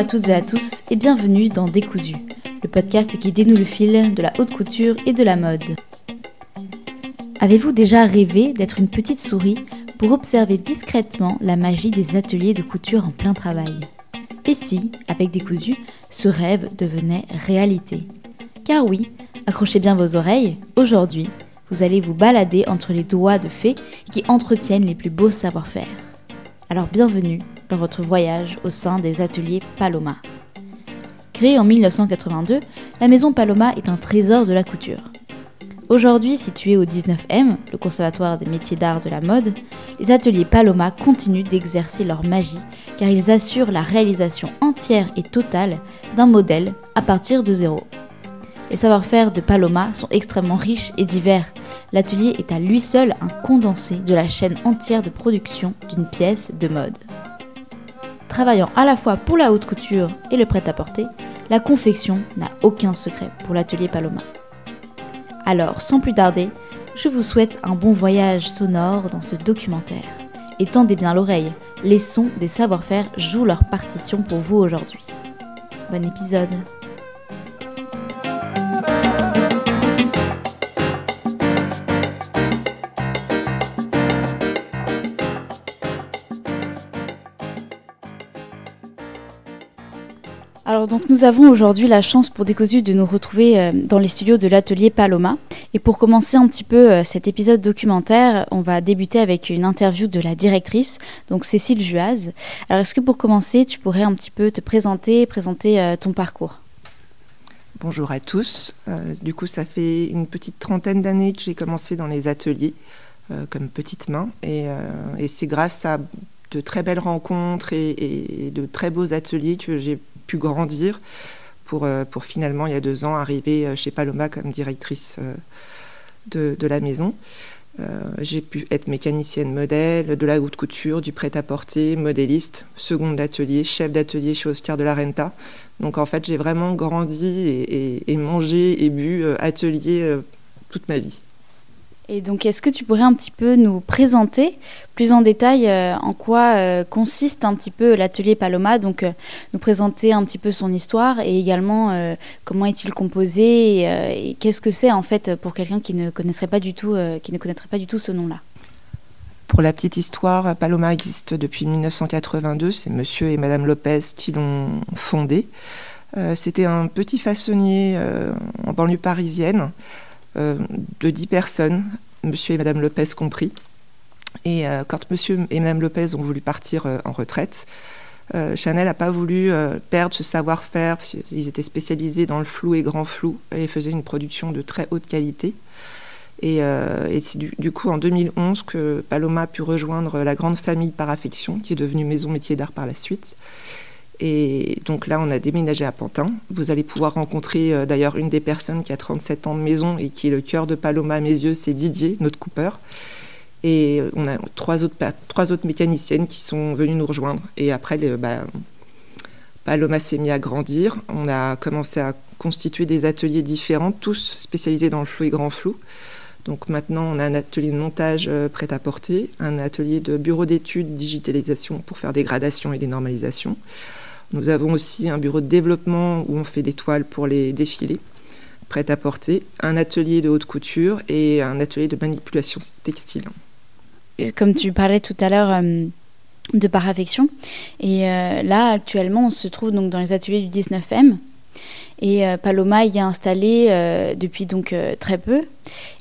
à toutes et à tous et bienvenue dans Décousu, le podcast qui dénoue le fil de la haute couture et de la mode. Avez-vous déjà rêvé d'être une petite souris pour observer discrètement la magie des ateliers de couture en plein travail? Et si, avec Décousu, ce rêve devenait réalité? Car oui, accrochez bien vos oreilles, aujourd'hui, vous allez vous balader entre les doigts de fées qui entretiennent les plus beaux savoir-faire. Alors bienvenue dans votre voyage au sein des ateliers Paloma. Créée en 1982, la maison Paloma est un trésor de la couture. Aujourd'hui située au 19M, le Conservatoire des métiers d'art de la mode, les ateliers Paloma continuent d'exercer leur magie car ils assurent la réalisation entière et totale d'un modèle à partir de zéro. Les savoir-faire de Paloma sont extrêmement riches et divers. L'atelier est à lui seul un condensé de la chaîne entière de production d'une pièce de mode. Travaillant à la fois pour la haute couture et le prêt-à-porter, la confection n'a aucun secret pour l'atelier Paloma. Alors, sans plus tarder, je vous souhaite un bon voyage sonore dans ce documentaire. Et tendez bien l'oreille, les sons des savoir-faire jouent leur partition pour vous aujourd'hui. Bon épisode nous avons aujourd'hui la chance pour Décosu de nous retrouver euh, dans les studios de l'atelier Paloma. Et pour commencer un petit peu euh, cet épisode documentaire, on va débuter avec une interview de la directrice, donc Cécile Juaz. Alors est-ce que pour commencer, tu pourrais un petit peu te présenter, présenter euh, ton parcours? Bonjour à tous. du coup, ça fait une petite trentaine d'années que j'ai commencé dans les ateliers comme petite main. Et, c'est grâce à de très belles rencontres et de très beaux ateliers que j'ai grandir pour, euh, pour finalement, il y a deux ans, arriver euh, chez Paloma comme directrice euh, de, la maison. j'ai pu être mécanicienne modèle, de la haute couture, du prêt-à-porter, modéliste, seconde d'atelier, chef d'atelier chez Oscar de la Renta. Donc en fait, j'ai vraiment grandi et, mangé et bu atelier toute ma vie. Et donc, est-ce que tu pourrais un petit peu nous présenter plus en détail euh, en quoi euh, consiste un petit peu l'atelier Paloma? Donc, euh, nous présenter un petit peu son histoire et également comment est-il composé et, qu'est-ce que c'est en fait pour quelqu'un qui ne connaîtrait pas du tout, qui ne connaîtrait pas du tout ce nom-là? Pour la petite histoire, Paloma existe depuis 1982. C'est Monsieur et Madame Lopez qui l'ont fondé. C'était un petit façonnier en banlieue parisienne. Euh, de 10 personnes, monsieur et madame Lopez compris. Et euh, quand monsieur et madame Lopez ont voulu partir euh, en retraite, Chanel n'a pas voulu perdre ce savoir-faire, ils étaient spécialisés dans le flou et grand flou, et faisaient une production de très haute qualité. Et, c'est du, coup en 2011 que Paloma a pu rejoindre la grande famille par affection, qui est devenue Maison Métier d'Art par la suite. Et donc là, on a déménagé à Pantin. Vous allez pouvoir rencontrer euh, d'ailleurs une des personnes qui a 37 ans de maison et qui est le cœur de Paloma à mes yeux, c'est Didier, notre coupeur. Et euh, on a trois autres, mécaniciennes qui sont venues nous rejoindre. Et après, bah, Paloma s'est mis à grandir. On a commencé à constituer des ateliers différents, tous spécialisés dans le flou et grand flou. Donc maintenant, on a un atelier de montage euh, prêt à porter, un atelier de bureau d'études, digitalisation pour faire des gradations et des normalisations. Nous avons aussi un bureau de développement où on fait des toiles pour les défilés, prêtes à porter, un atelier de haute couture et un atelier de manipulation textile. Comme tu parlais tout à l'heure euh, de paraffection, et euh, là actuellement on se trouve donc dans les ateliers du 19M. Et euh, Paloma y est installé depuis donc très peu.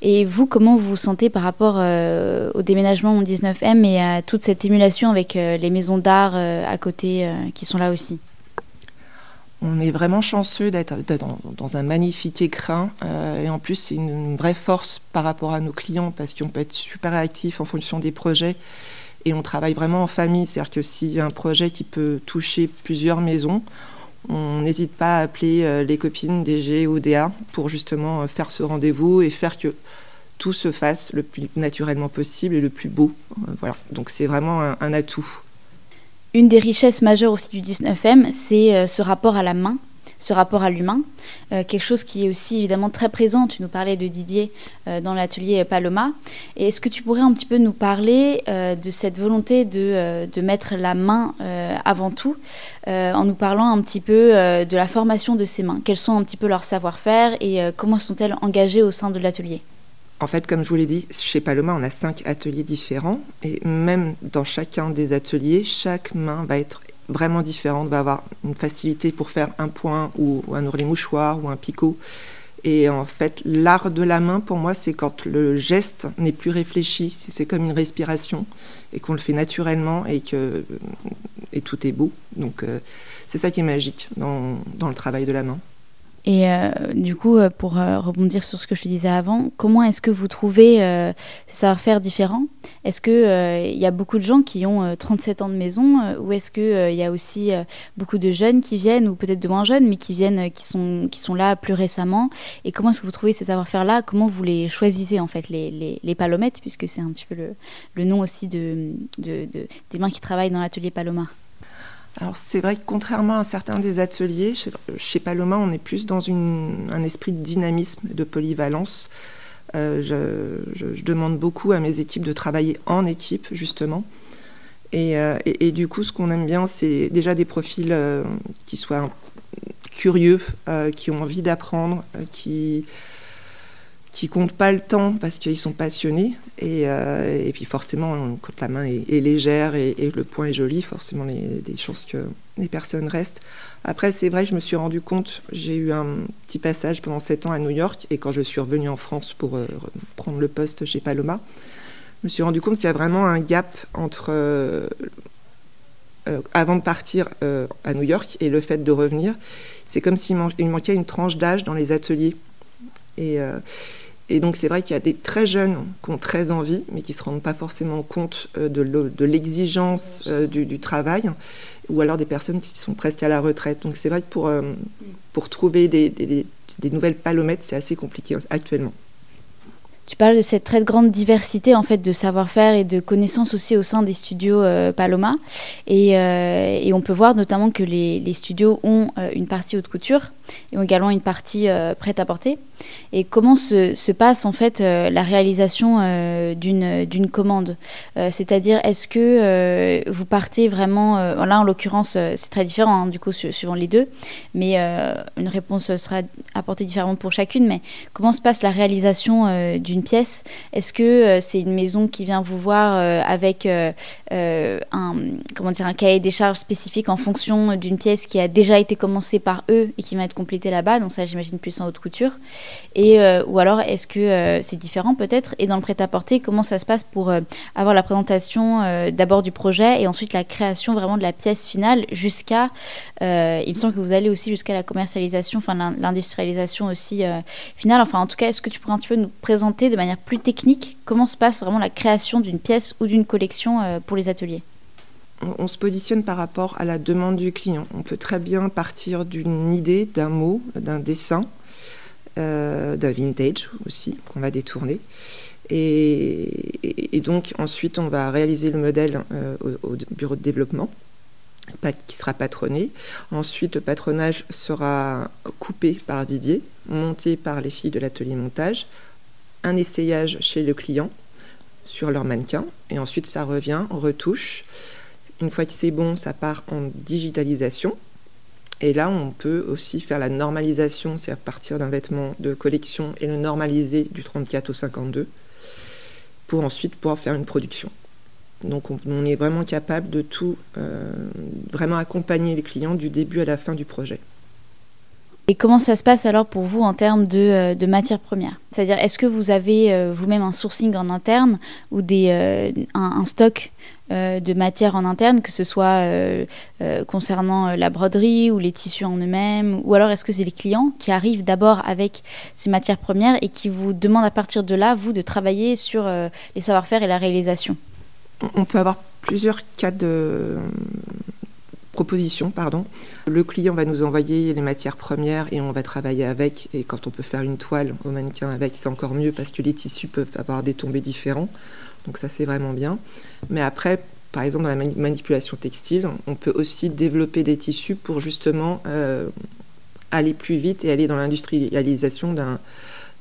Et vous, comment vous vous sentez par rapport au déménagement au 19M et à toute cette émulation avec les maisons d'art à côté qui sont là aussi? On est vraiment chanceux d'être dans, un magnifique écrin euh, et en plus c'est une, vraie force par rapport à nos clients parce qu'on peut être super réactif en fonction des projets et on travaille vraiment en famille, c'est-à-dire que s'il y a un projet qui peut toucher plusieurs maisons, on n'hésite pas à appeler euh, les copines DG ou DA pour justement euh, faire ce rendez-vous et faire que tout se fasse le plus naturellement possible et le plus beau. voilà, donc c'est vraiment un atout. Une des richesses majeures aussi du 19M, c'est euh, ce rapport à la main. Ce rapport à l'humain, quelque chose qui est aussi évidemment très présent. Tu nous parlais de Didier dans l'atelier Paloma. Est-ce que tu pourrais un petit peu nous parler de cette volonté de, de, mettre la main avant tout, en nous parlant un petit peu de la formation de ces mains? Quels sont un petit peu leurs savoir-faire et comment sont-elles engagées au sein de l'atelier? En fait, comme je vous l'ai dit, chez Paloma, on a cinq ateliers différents. Et même dans chacun des ateliers, chaque main va être vraiment différente, va avoir une facilité pour faire un point ou, un ourlet mouchoir ou un picot. Et en fait, l'art de la main, pour moi, c'est quand le geste n'est plus réfléchi. C'est comme une respiration et qu'on le fait naturellement et que et tout est beau. Donc, euh, c'est ça qui est magique dans, dans le travail de la main. Et euh, du coup, euh, pour euh, rebondir sur ce que je disais avant, comment est-ce que vous trouvez ces savoir-faire différents? Est-ce qu'il y a beaucoup de gens qui ont 37 ans de maison ou est-ce qu'il y a aussi beaucoup de jeunes qui viennent ou peut-être de moins jeunes mais qui viennent, qui sont, là plus récemment? Et comment est-ce que vous trouvez ces savoir-faire-là? Comment vous les choisissez en fait, les, les, puisque c'est un petit peu le, nom aussi de, de, de, des mains qui travaillent dans l'atelier Paloma? Alors c'est vrai que contrairement à certains des ateliers, chez, Paloma, on est plus dans un esprit de dynamisme, de polyvalence. Euh, je, demande beaucoup à mes équipes de travailler en équipe, justement. Et, euh, du coup, ce qu'on aime bien, c'est déjà des profils euh, qui soient curieux, qui ont envie d'apprendre, qui, qui comptent pas le temps parce qu'ils sont passionnés. Et, euh, puis forcément, quand la main est, légère et, le point est joli, forcément, a des chances que les personnes restent. Après, c'est vrai, je me suis rendu compte, j'ai eu un petit passage pendant sept ans à New York, et quand je suis revenue en France pour euh, prendre le poste chez Paloma, je me suis rendu compte qu'il y a vraiment un gap entre euh, avant de partir à New York et le fait de revenir. C'est comme s'il manquait une tranche d'âge dans les ateliers. Et, et donc c'est vrai qu'il y a des très jeunes qui ont très envie, mais qui ne se rendent pas forcément compte euh, de l'exigence euh, du, travail, ou alors des personnes qui sont presque à la retraite. Donc c'est vrai que pour, euh, pour trouver des, des, des nouvelles palomettes, c'est assez compliqué actuellement. Tu parles de cette très grande diversité en fait de savoir-faire et de connaissances aussi au sein des studios Paloma. Et, et, on peut voir notamment que les, les studios ont une partie haute couture et ont également une partie prête à porter. Et comment se, passe en fait euh, la réalisation euh, d'une commande? Euh, C'est-à-dire, est-ce que vous partez vraiment, là en l'occurrence c'est très différent hein, du coup suivant les deux, mais une réponse sera apportée différemment pour chacune, mais comment se passe la réalisation d'une pièce? Est-ce que c'est une maison qui vient vous voir avec un, comment dire, un cahier des charges spécifique en fonction d'une pièce qui a déjà été commencée par eux et qui va être complétée là-bas, donc ça j'imagine plus en haute couture et, euh, ou alors, est-ce que euh, c'est différent peut-être? Et dans le prêt-à-porter, comment ça se passe pour euh, avoir la présentation d'abord du projet et ensuite la création vraiment de la pièce finale jusqu'à, il me semble que vous allez aussi jusqu'à la commercialisation, enfin l'industrialisation aussi finale. Enfin, en tout cas, est-ce que tu pourrais un petit peu nous présenter de manière plus technique comment se passe vraiment la création d'une pièce ou d'une collection pour les ateliers? On se positionne par rapport à la demande du client. On peut très bien partir d'une idée, d'un mot, d'un dessin, euh, d'un vintage aussi qu'on va détourner. Et, donc ensuite on va réaliser le modèle euh, au, bureau de développement qui sera patronné. Ensuite le patronage sera coupé par Didier, monté par les filles de l'atelier montage, un essayage chez le client sur leur mannequin et ensuite ça revient, retouche. Une fois que c'est bon, ça part en digitalisation et là, on peut aussi faire la normalisation, c'est à partir d'un vêtement de collection et le normaliser du 34 au 52 pour ensuite pouvoir faire une production. Donc on, est vraiment capable de tout, euh, vraiment accompagner les clients du début à la fin du projet. Et comment ça se passe alors pour vous en termes de, euh, matières premières? C'est-à-dire, est-ce que vous avez euh, vous-même un sourcing en interne ou des, un, stock euh, de matière en interne, que ce soit euh, euh, concernant la broderie ou les tissus en eux-mêmes, ou alors est-ce que c'est les clients qui arrivent d'abord avec ces matières premières et qui vous demandent à partir de là, vous, de travailler sur les savoir-faire et la réalisation? On peut avoir plusieurs cas de propositions, pardon. Le client va nous envoyer les matières premières et on va travailler avec. Et quand on peut faire une toile au mannequin avec, c'est encore mieux parce que les tissus peuvent avoir des tombés différents. Donc ça, c'est vraiment bien. Mais après, par exemple, dans la manipulation textile, on peut aussi développer des tissus pour justement euh, aller plus vite et aller dans l'industrialisation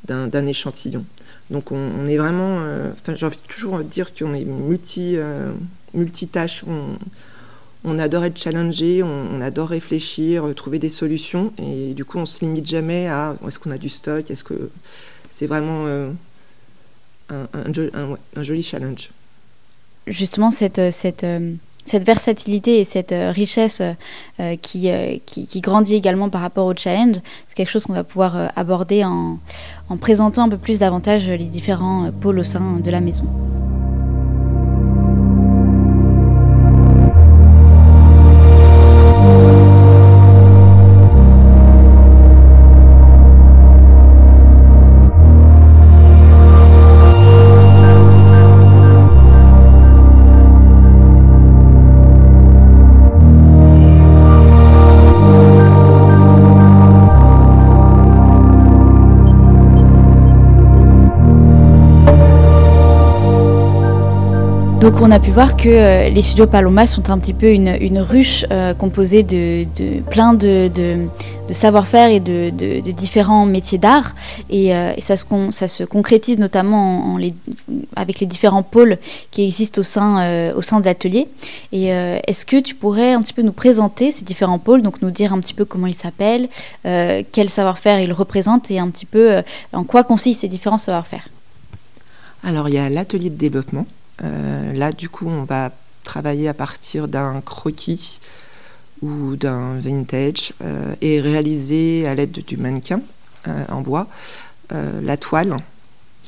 d'un échantillon. Donc on, est vraiment, euh, j'ai envie de dire qu'on est multi, euh, adore être challengé, on, adore réfléchir, trouver des solutions, et du coup on se limite jamais à est-ce qu'on a du stock, est-ce que c'est vraiment euh, un, joli challenge. Justement cette, cette cette versatilité et cette euh, richesse euh, qui, euh, qui, qui, grandit également par rapport au challenge, c'est quelque chose qu'on va pouvoir aborder en, en présentant un peu plus davantage les différents pôles au sein de la maison. Donc on a pu voir que euh, les studios Paloma sont un petit peu une, ruche euh, composée de, plein de, savoir-faire et de, différents métiers d'art. Et, euh, ça, se concrétise notamment avec les différents pôles qui existent au sein, de l'atelier. Et est-ce que tu pourrais un petit peu nous présenter ces différents pôles, donc nous dire un petit peu comment ils s'appellent, quel savoir-faire ils représentent et un petit peu en quoi consistent ces différents savoir-faire? Alors il y a l'atelier de développement là, du coup, on va travailler à partir d'un croquis ou d'un vintage euh, et réaliser à l'aide du mannequin euh, en bois la toile.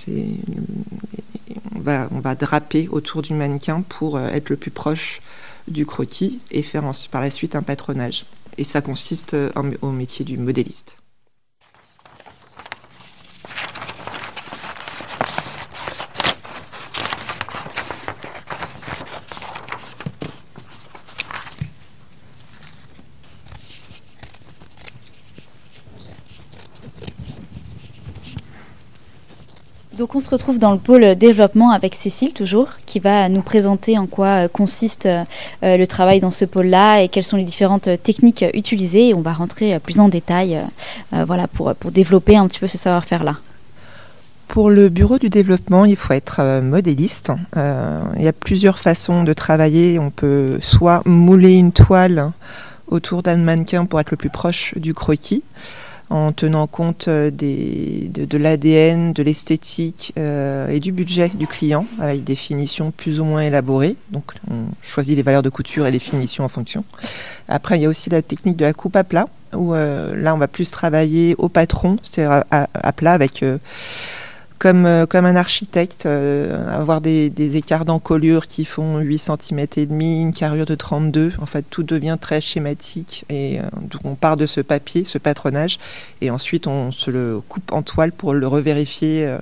On va, on va draper autour du mannequin pour être le plus proche du croquis et faire par la suite un patronage. Et ça consiste au métier du modéliste. Donc on se retrouve dans le pôle développement avec Cécile toujours, qui va nous présenter en quoi euh, consiste euh, le travail dans ce pôle-là et quelles sont les différentes euh, techniques utilisées. Et on va rentrer plus en détail voilà, pour, pour développer un petit peu ce savoir-faire-là. Pour le bureau du développement, il faut être modéliste. il y a plusieurs façons de travailler. On peut soit mouler une toile autour d'un mannequin pour être le plus proche du croquis en tenant compte euh, de, l'ADN, de l'esthétique euh, et du budget du client, avec des finitions plus ou moins élaborées. Donc on choisit les valeurs de couture et les finitions en fonction. Après, il y a aussi la technique de la coupe à plat, où euh, là on va plus travailler au patron, c'est-à-dire à, plat avec comme un architecte, euh, avoir des, écarts d'encolure qui font 8 cm et demi, une carrure de 32. En fait, tout devient très schématique et euh, donc on part de ce papier, ce patronage, et ensuite on se le coupe en toile pour le revérifier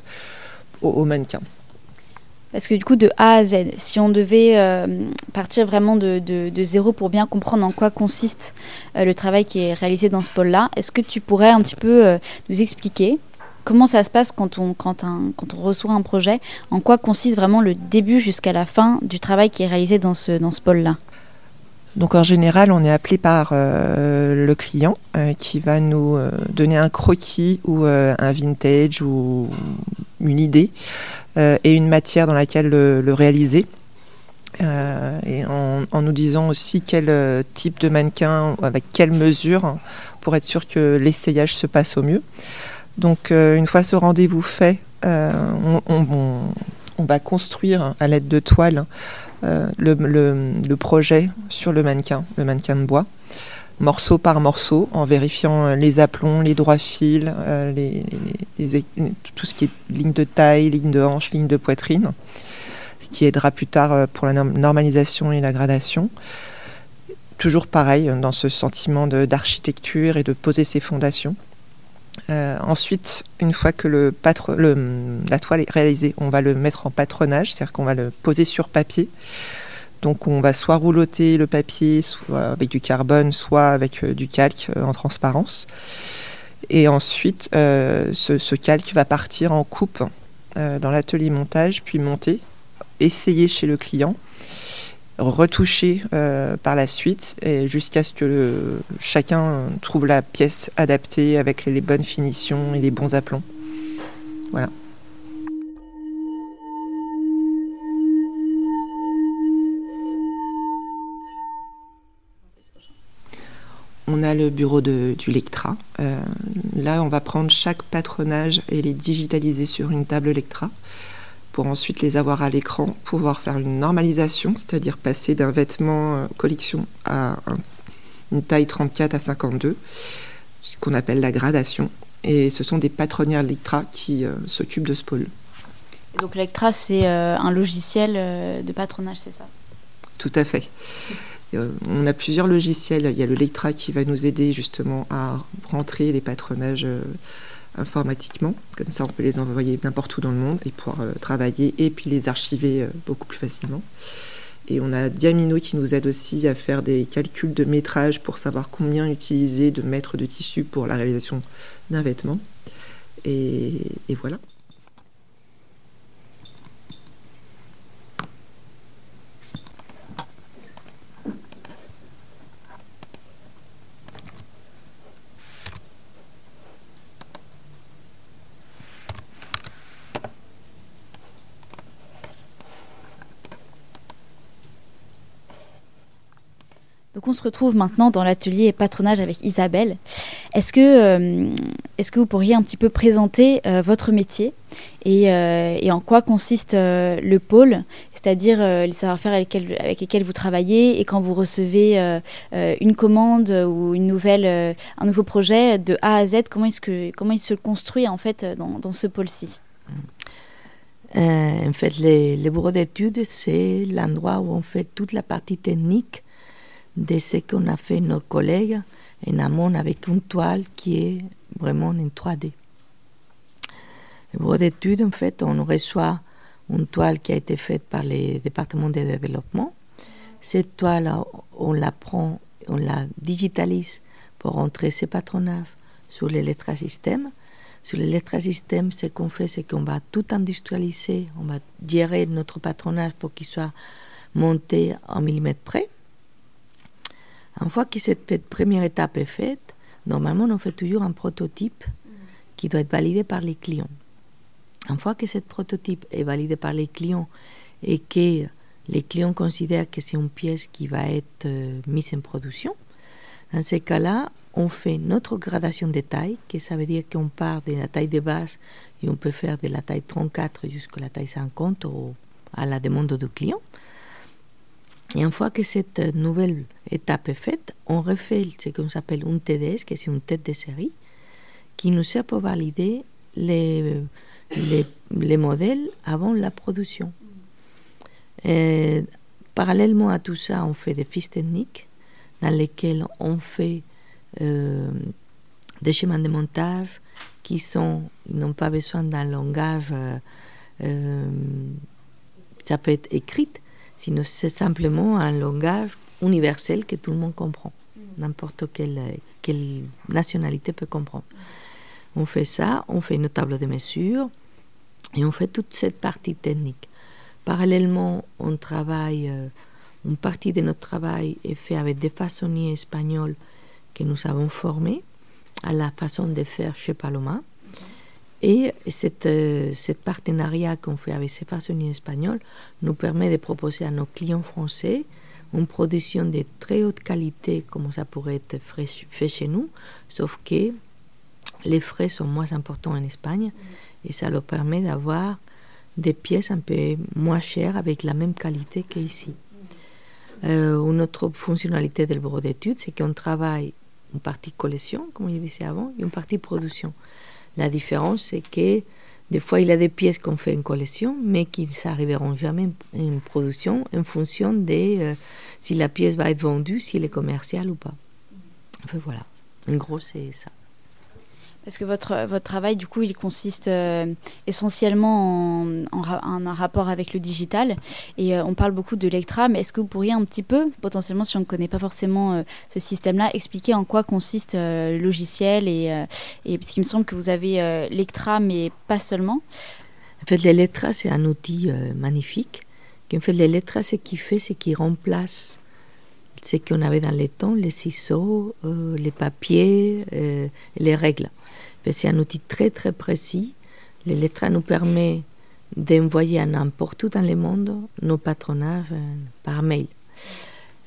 au, mannequin. Parce que du coup, de A à Z, si on devait partir vraiment de, de, zéro pour bien comprendre en quoi consiste le travail qui est réalisé dans ce pôle-là, est-ce que tu pourrais un petit peu nous expliquer comment ça se passe quand on, reçoit un projet? En quoi consiste vraiment le début jusqu'à la fin du travail qui est réalisé dans ce, dans pôle-là? Donc en général, on est appelé par euh, le client euh, qui va nous euh, donner un croquis ou un vintage ou une idée et une matière dans laquelle le, réaliser. et en, en, nous disant aussi quel type de mannequin, avec quelle mesure, pour être sûr que l'essayage se passe au mieux. Donc euh, une fois ce rendez-vous fait, euh, on, va construire à l'aide de toiles euh, le, projet sur le mannequin, le mannequin de bois, morceau par morceau, en vérifiant les aplombs, les droits fils, tout ce qui est ligne de taille, ligne de hanche, ligne de poitrine, ce qui aidera plus tard pour la normalisation et la gradation toujours pareil, dans ce sentiment d'architecture et de poser ses fondations. Euh, ensuite, une fois que le la toile est réalisée, on va le mettre en patronage, c'est-à-dire qu'on va le poser sur papier. Donc on va soit rouloter le papier soit avec du carbone, soit avec euh, du calque euh, en transparence. Et ensuite, ce, calque va partir en coupe dans l'atelier montage, puis monter, essayer chez le client. Retouchées par la suite, jusqu'à ce que chacun trouve la pièce adaptée avec les bonnes finitions et les bons aplombs. Voilà. On a le bureau du Lectra. Euh, là, on va prendre chaque patronage et les digitaliser sur une table Lectra pour ensuite les avoir à l'écran, pouvoir faire une normalisation, c'est-à-dire passer d'un vêtement euh, collection à une taille 34 à 52, ce qu'on appelle la gradation. Et ce sont des patronnières Lectra qui euh, s'occupent de ce pôle. donc Lectra, c'est un logiciel de patronage, c'est ça? Tout à fait. Euh, on a plusieurs logiciels. Il y a le Lectra qui va nous aider justement à rentrer les patronages euh, informatiquement. Comme ça, on peut les envoyer n'importe où dans le monde et pouvoir euh, travailler et puis les archiver beaucoup plus facilement. Et on a Diamino qui nous aide aussi à faire des calculs de métrage pour savoir combien utiliser de mètres de tissu pour la réalisation d'un vêtement. et voilà. Donc on se retrouve maintenant dans l'atelier patronage avec Isabelle. Est-ce que, euh, est que vous pourriez un petit peu présenter euh, votre métier euh, et, en quoi consiste le pôle, c'est-à-dire les savoir-faire avec, lesquels vous travaillez et quand vous recevez une commande ou une nouvelle, un nouveau projet de A à Z, comment, est-ce que, comment il se construit en fait dans, ce pôle-ci? En fait, les bureaux d'études, c'est l'endroit où on fait toute la partie technique de ce qu'on a fait nos collègues en amont avec une toile qui est vraiment en 3D. Le bureau d'études, en fait, on reçoit une toile qui a été faite par les départements de développement. Cette toile, on la prend, on la digitalise pour entrer ses patronages sur l'électrosystème. Sur l'électrosystème, ce qu'on fait, c'est qu'on va tout industrialiser, on va gérer notre patronage pour qu'il soit monté en millimètres près. Une fois que cette première étape est faite, normalement, on fait toujours un prototype qui doit être validé par les clients. Une fois que ce prototype est validé par les clients et que les clients considèrent que c'est une pièce qui va être euh, mise en production, dans ces cas-là, on fait notre gradation de taille, que ça veut dire qu'on part de la taille de base et on peut faire de la taille 34 jusqu'à la taille 50 à la demande du client. Et une fois que cette nouvelle étape est faite, on refait ce qu'on appelle un TDS, qui est une tête de série, qui nous sert pour valider les, les, modèles avant la production. parallèlement à tout ça, on fait des fiches techniques dans lesquelles on fait euh, des schémas de montage qui sont, n'ont pas besoin d'un langage, euh, euh, ça peut être écrit, sinon c'est simplement un langage universel que tout le monde comprend. Mm. N'importe quelle, quelle nationalité peut comprendre. On fait ça, on fait une table de mesure et on fait toute cette partie technique. Parallèlement, on travaille, euh, une partie de notre travail est fait avec des façonniers espagnols que nous avons formés à la façon de faire chez Paloma. Et euh, cette partenariat qu'on fait avec ces façonniers espagnols nous permet de proposer à nos clients français une production de très haute qualité comme ça pourrait être fait chez nous, sauf que les frais sont moins importants en Espagne et ça leur permet d'avoir des pièces un peu moins chères avec la même qualité qu'ici. Euh, une autre fonctionnalité du bureau d'études, c'est qu'on travaille une partie collection, comme je disais avant, et une partie production. La différence, c'est que des fois, il y a des pièces qu'on fait en collection, mais qui n'arriveront jamais en production en fonction de euh, si la pièce va être vendue, si elle est commerciale ou pas. Enfin, voilà. En gros, c'est ça. Parce que votre, votre travail, du coup, il consiste euh, essentiellement en, un rapport avec le digital. Et euh, on parle beaucoup de l'Ectra, mais est-ce que vous pourriez un petit peu, potentiellement, si on ne connaît pas forcément euh, ce système-là, expliquer en quoi consiste le logiciel et, et, Parce qu'il me semble que vous avez l'Ectra, mais pas seulement. En fait, l'Electra, c'est un outil magnifique qu'en fait, les lettres, ce qu'il fait, c'est qu'il remplace ce qu'on avait dans les temps, les ciseaux, les papiers, les règles. C'est un outil très très précis. Les lettres nous permet d'envoyer à n'importe où dans le monde nos patronages par mail.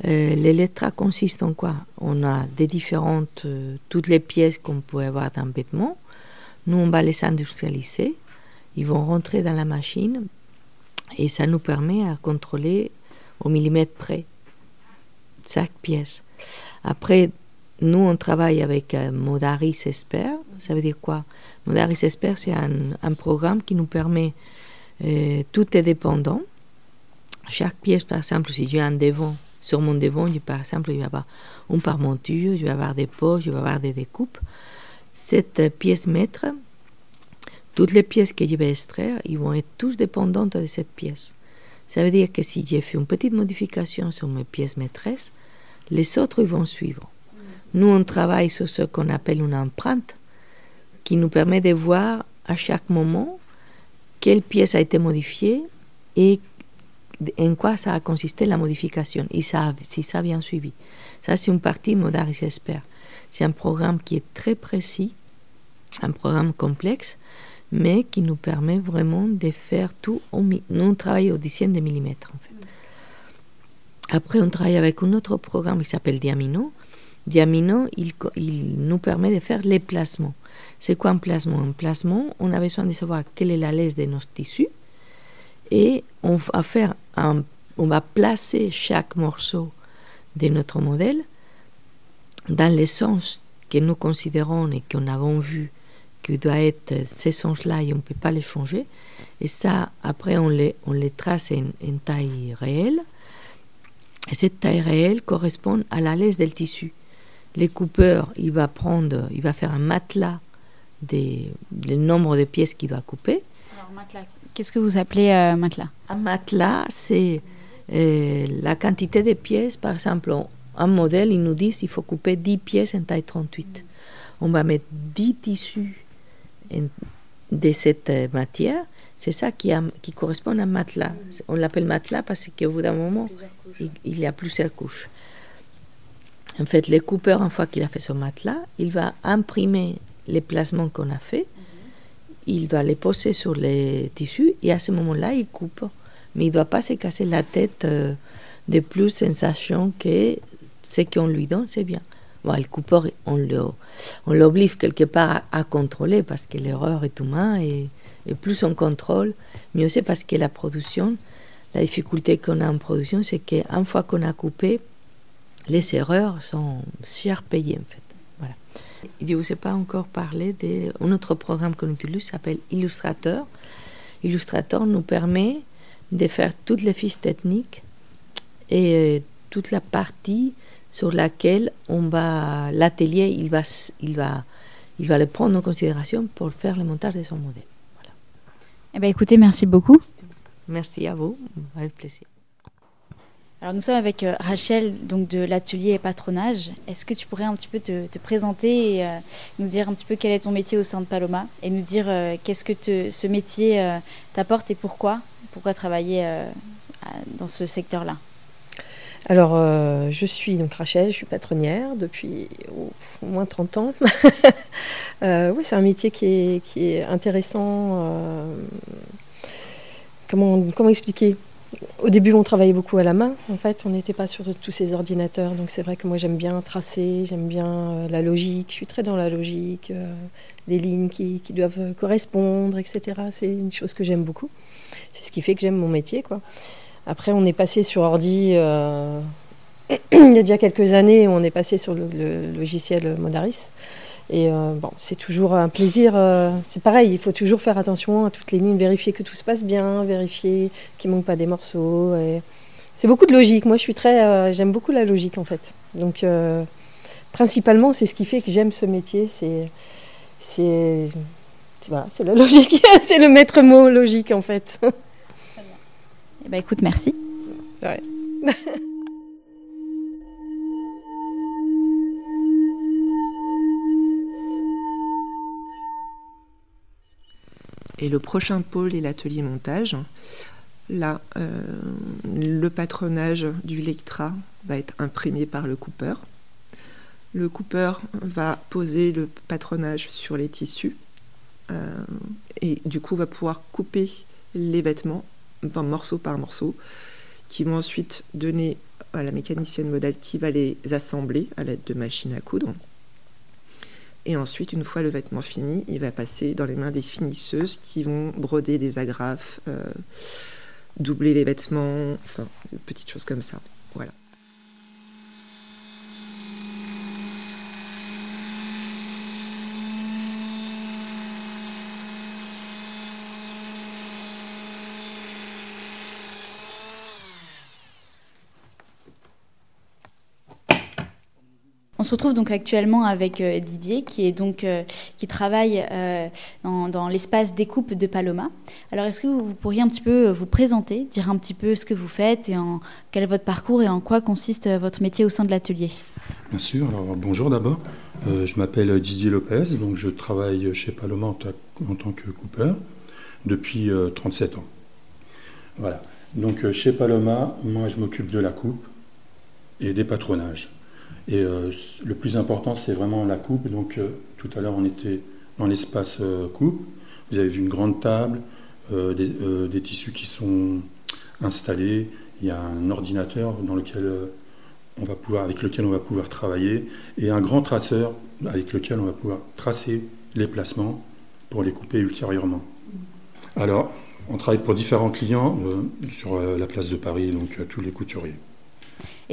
les lettres consistent en quoi? On a des différentes, toutes les pièces qu'on peut avoir dans vêtement. Nous, on va les industrialiser. Ils vont rentrer dans la machine et ça nous permet à contrôler au millimètre près chaque pièce. Après, nous, on travaille avec euh, Modaris Expert. Ça veut dire quoi? Modaris Expert, c'est un, programme qui nous permet, euh, tout est dépendant. Chaque pièce, par exemple, si j'ai un devant, sur mon devant, par exemple, il va y avoir une parmonture, je vais avoir des poches, je vais avoir des découpes. Cette pièce maître, toutes les pièces que je vais extraire, ils vont être tous dépendantes de cette pièce. Ça veut dire que si j'ai fait une petite modification sur mes pièces maîtresses, les autres ils vont suivre. Nous, on travaille sur ce qu'on appelle une empreinte qui nous permet de voir à chaque moment quelle pièce a été modifiée et en quoi ça a consisté la modification, et si ça a bien suivi. Ça, c'est une partie Modaris Expert. C'est un programme qui est très précis, un programme complexe, mais qui nous permet vraiment de faire tout. Au, nous, on travaille aux dizaines de fait. Après, on travaille avec un autre programme qui s'appelle Diamino. Diamino, il, nous permet de faire les placements. C'est quoi un placement? Un placement, on a besoin de savoir quelle est la laisse de nos tissus et on va faire on va placer chaque morceau de notre modèle dans les sens que nous considérons et qu'on avons vu que doit être ces sens-là et on ne peut pas les changer. Et ça, après, on les, on les trace en, taille réelle. Et cette taille réelle correspond à la laisse del tissu. Le coupeur, il va prendre, il va faire un matelas des, du nombre de pièces qu'il doit couper. Alors, matelas, qu'est-ce que vous appelez euh, matelas? Un matelas, c'est euh, la quantité de pièces. Par exemple, un modèle, il nous dit qu'il faut couper 10 pièces en taille 38. On va mettre 10 tissus de cette euh, matière, c'est ça qui, a, qui, correspond à un matelas. On l'appelle matelas parce qu'au bout d'un moment, il, y a plusieurs couches. En fait, le coupeur, une fois qu'il a fait son matelas, il va imprimer les placements qu'on a fait, il va les poser sur les tissus et à ce moment-là, il coupe. Mais il ne doit pas se casser la tête euh, de plus sensation que ce qu'on lui donne, c'est bien le coupeur, on l'oblige quelque part à, contrôler parce que l'erreur est humaine et, plus on contrôle, mieux c'est parce que la production, la difficulté qu'on a en production, c'est qu'une fois qu'on a coupé, les erreurs sont cher payées en fait. Voilà. Je ne vous ai pas encore parlé d'un autre programme qu'on utilise, s'appelle Illustrator. Illustrator nous permet de faire toutes les fiches techniques et euh, toute la partie sur laquelle on va l'atelier il va il va il va le prendre en considération pour faire le montage de son modèle. Voilà. Eh ben écoutez, merci beaucoup. Merci à vous, avec plaisir. Alors nous sommes avec euh, Rachel donc de l'atelier patronage. Est-ce que tu pourrais un petit peu te, présenter et euh, nous dire un petit peu quel est ton métier au sein de Paloma et nous dire euh, qu'est-ce que ce métier t'apporte et pourquoi? Pourquoi travailler dans ce secteur-là? Alors, je suis donc Rachel, je suis patronnière depuis au, moins 30 ans. Oui, c'est un métier qui est, intéressant. Comment expliquer? Au début, on travaillait beaucoup à la main. En fait, on n'était pas sur tous ces ordinateurs. Donc, c'est vrai que moi, j'aime bien tracer, j'aime bien la logique. Je suis très dans la logique, les lignes qui, doivent correspondre, etc. C'est une chose que j'aime beaucoup. C'est ce qui fait que j'aime mon métier, quoi. Après, on est passé sur ordi euh, il y a déjà quelques années, on est passé sur le, logiciel Modaris. Et euh, bon, c'est toujours un plaisir. Euh, c'est pareil, il faut toujours faire attention à toutes les lignes, vérifier que tout se passe bien, vérifier qu'il ne manque pas des morceaux. Et c'est beaucoup de logique. Moi, je suis très, j'aime beaucoup la logique en fait. Donc, principalement, c'est ce qui fait que j'aime ce métier. C'est, c'est, voilà, c'est la logique. c'est le maître mot logique en fait. Eh ben, écoute, merci. Ouais. Et le prochain pôle est l'atelier montage. Là, le patronage du lectra va être imprimé par le coupeur. Le coupeur va poser le patronage sur les tissus et du coup va pouvoir couper les vêtements morceau par morceau qui vont ensuite donner à la mécanicienne modale qui va les assembler à l'aide de machines à coudre. Et ensuite, une fois le vêtement fini, il va passer dans les mains des finisseuses qui vont broder des agrafes, euh, doubler les vêtements, enfin, petites choses comme ça. Voilà. On se retrouve donc actuellement avec euh, Didier qui est donc euh, qui travaille euh, dans, l'espace découpe de Paloma. Alors est-ce que vous pourriez un petit peu vous présenter, dire un petit peu ce que vous faites et quel est votre parcours et en quoi consiste votre métier au sein de l'atelier? Bien sûr. Alors bonjour d'abord. je m'appelle Didier Lopez, donc je travaille chez Paloma en tant que coupeur depuis 37 ans. Voilà. Donc chez Paloma, moi je m'occupe de la coupe et des patronages. Et euh, le plus important, c'est vraiment la coupe. Donc, euh, tout à l'heure, on était dans l'espace euh, coupe. Vous avez vu une grande table, des, tissus qui sont installés. Il y a un ordinateur dans lequel on va pouvoir, avec lequel on va pouvoir travailler et un grand traceur avec lequel on va pouvoir tracer les placements pour les couper ultérieurement. Alors, on travaille pour différents clients sur la place de Paris, donc tous les couturiers.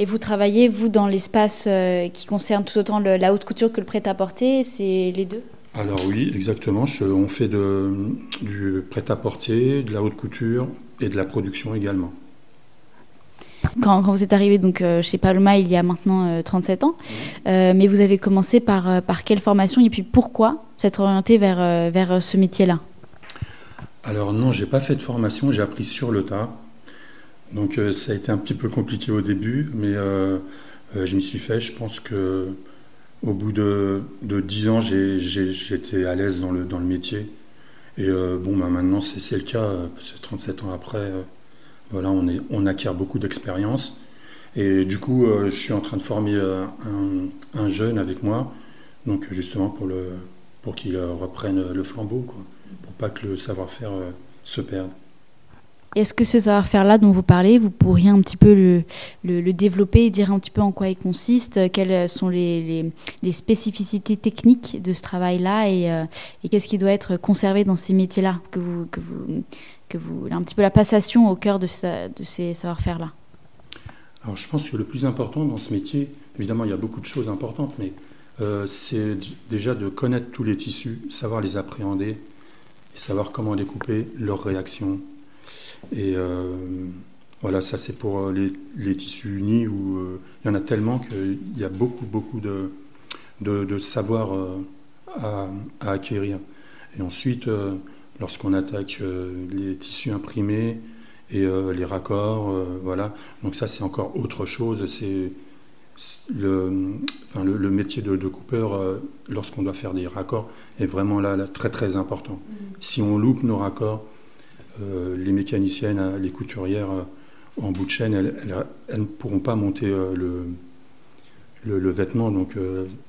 Et vous travaillez, vous, dans l'espace euh, qui concerne tout autant la haute couture que le prêt-à-porter C'est les deux? Alors oui, exactement. on fait de, du prêt-à-porter, de la haute couture et de la production également. Quand, vous êtes arrivé donc, euh, chez Paloma il y a maintenant 37 euh, ans, mais vous avez commencé par, par quelle formation et puis pourquoi s'être orienté vers, vers ce métier-là? Alors non, j'ai pas fait de formation, j'ai appris sur le tas. Donc euh, ça a été un petit peu compliqué au début, mais euh, euh, je m'y suis fait. Je pense que au bout de, de 10 ans, j'étais à l'aise dans le, dans le métier. Et bon, bah, maintenant c'est le cas, 37 ans après, voilà, on, acquiert beaucoup d'expérience. Et du coup, je suis en train de former un, un, jeune avec moi, donc justement pour, pour qu'il reprenne le flambeau, quoi, pour pas que le savoir-faire se perde. Est-ce que ce savoir-faire-là dont vous parlez, vous pourriez un petit peu le, développer et dire un petit peu en quoi il consiste, quelles sont les, spécificités techniques de ce travail-là et, euh, et qu'est-ce qui doit être conservé dans ces métiers-là, que vous, que, vous, un petit peu la passation au cœur de, ces savoir-faire-là? Alors je pense que le plus important dans ce métier, évidemment il y a beaucoup de choses importantes, mais euh, c'est déjà de connaître tous les tissus, savoir les appréhender et savoir comment les couper, leurs réactions, et euh, voilà, ça c'est pour euh, les, tissus unis où euh, il y en a tellement qu'il y a beaucoup, beaucoup de, de, savoir à, acquérir. Et ensuite, lorsqu'on attaque les tissus imprimés et les raccords, voilà, donc ça c'est encore autre chose. C'est le, enfin, le, métier de, coupeur, lorsqu'on doit faire des raccords, est vraiment là, là très très important. Mmh. Si on loupe nos raccords, euh, les mécaniciennes, euh, les couturières euh, en bout de chaîne, elles, ne pourront pas monter le, le, vêtement. Donc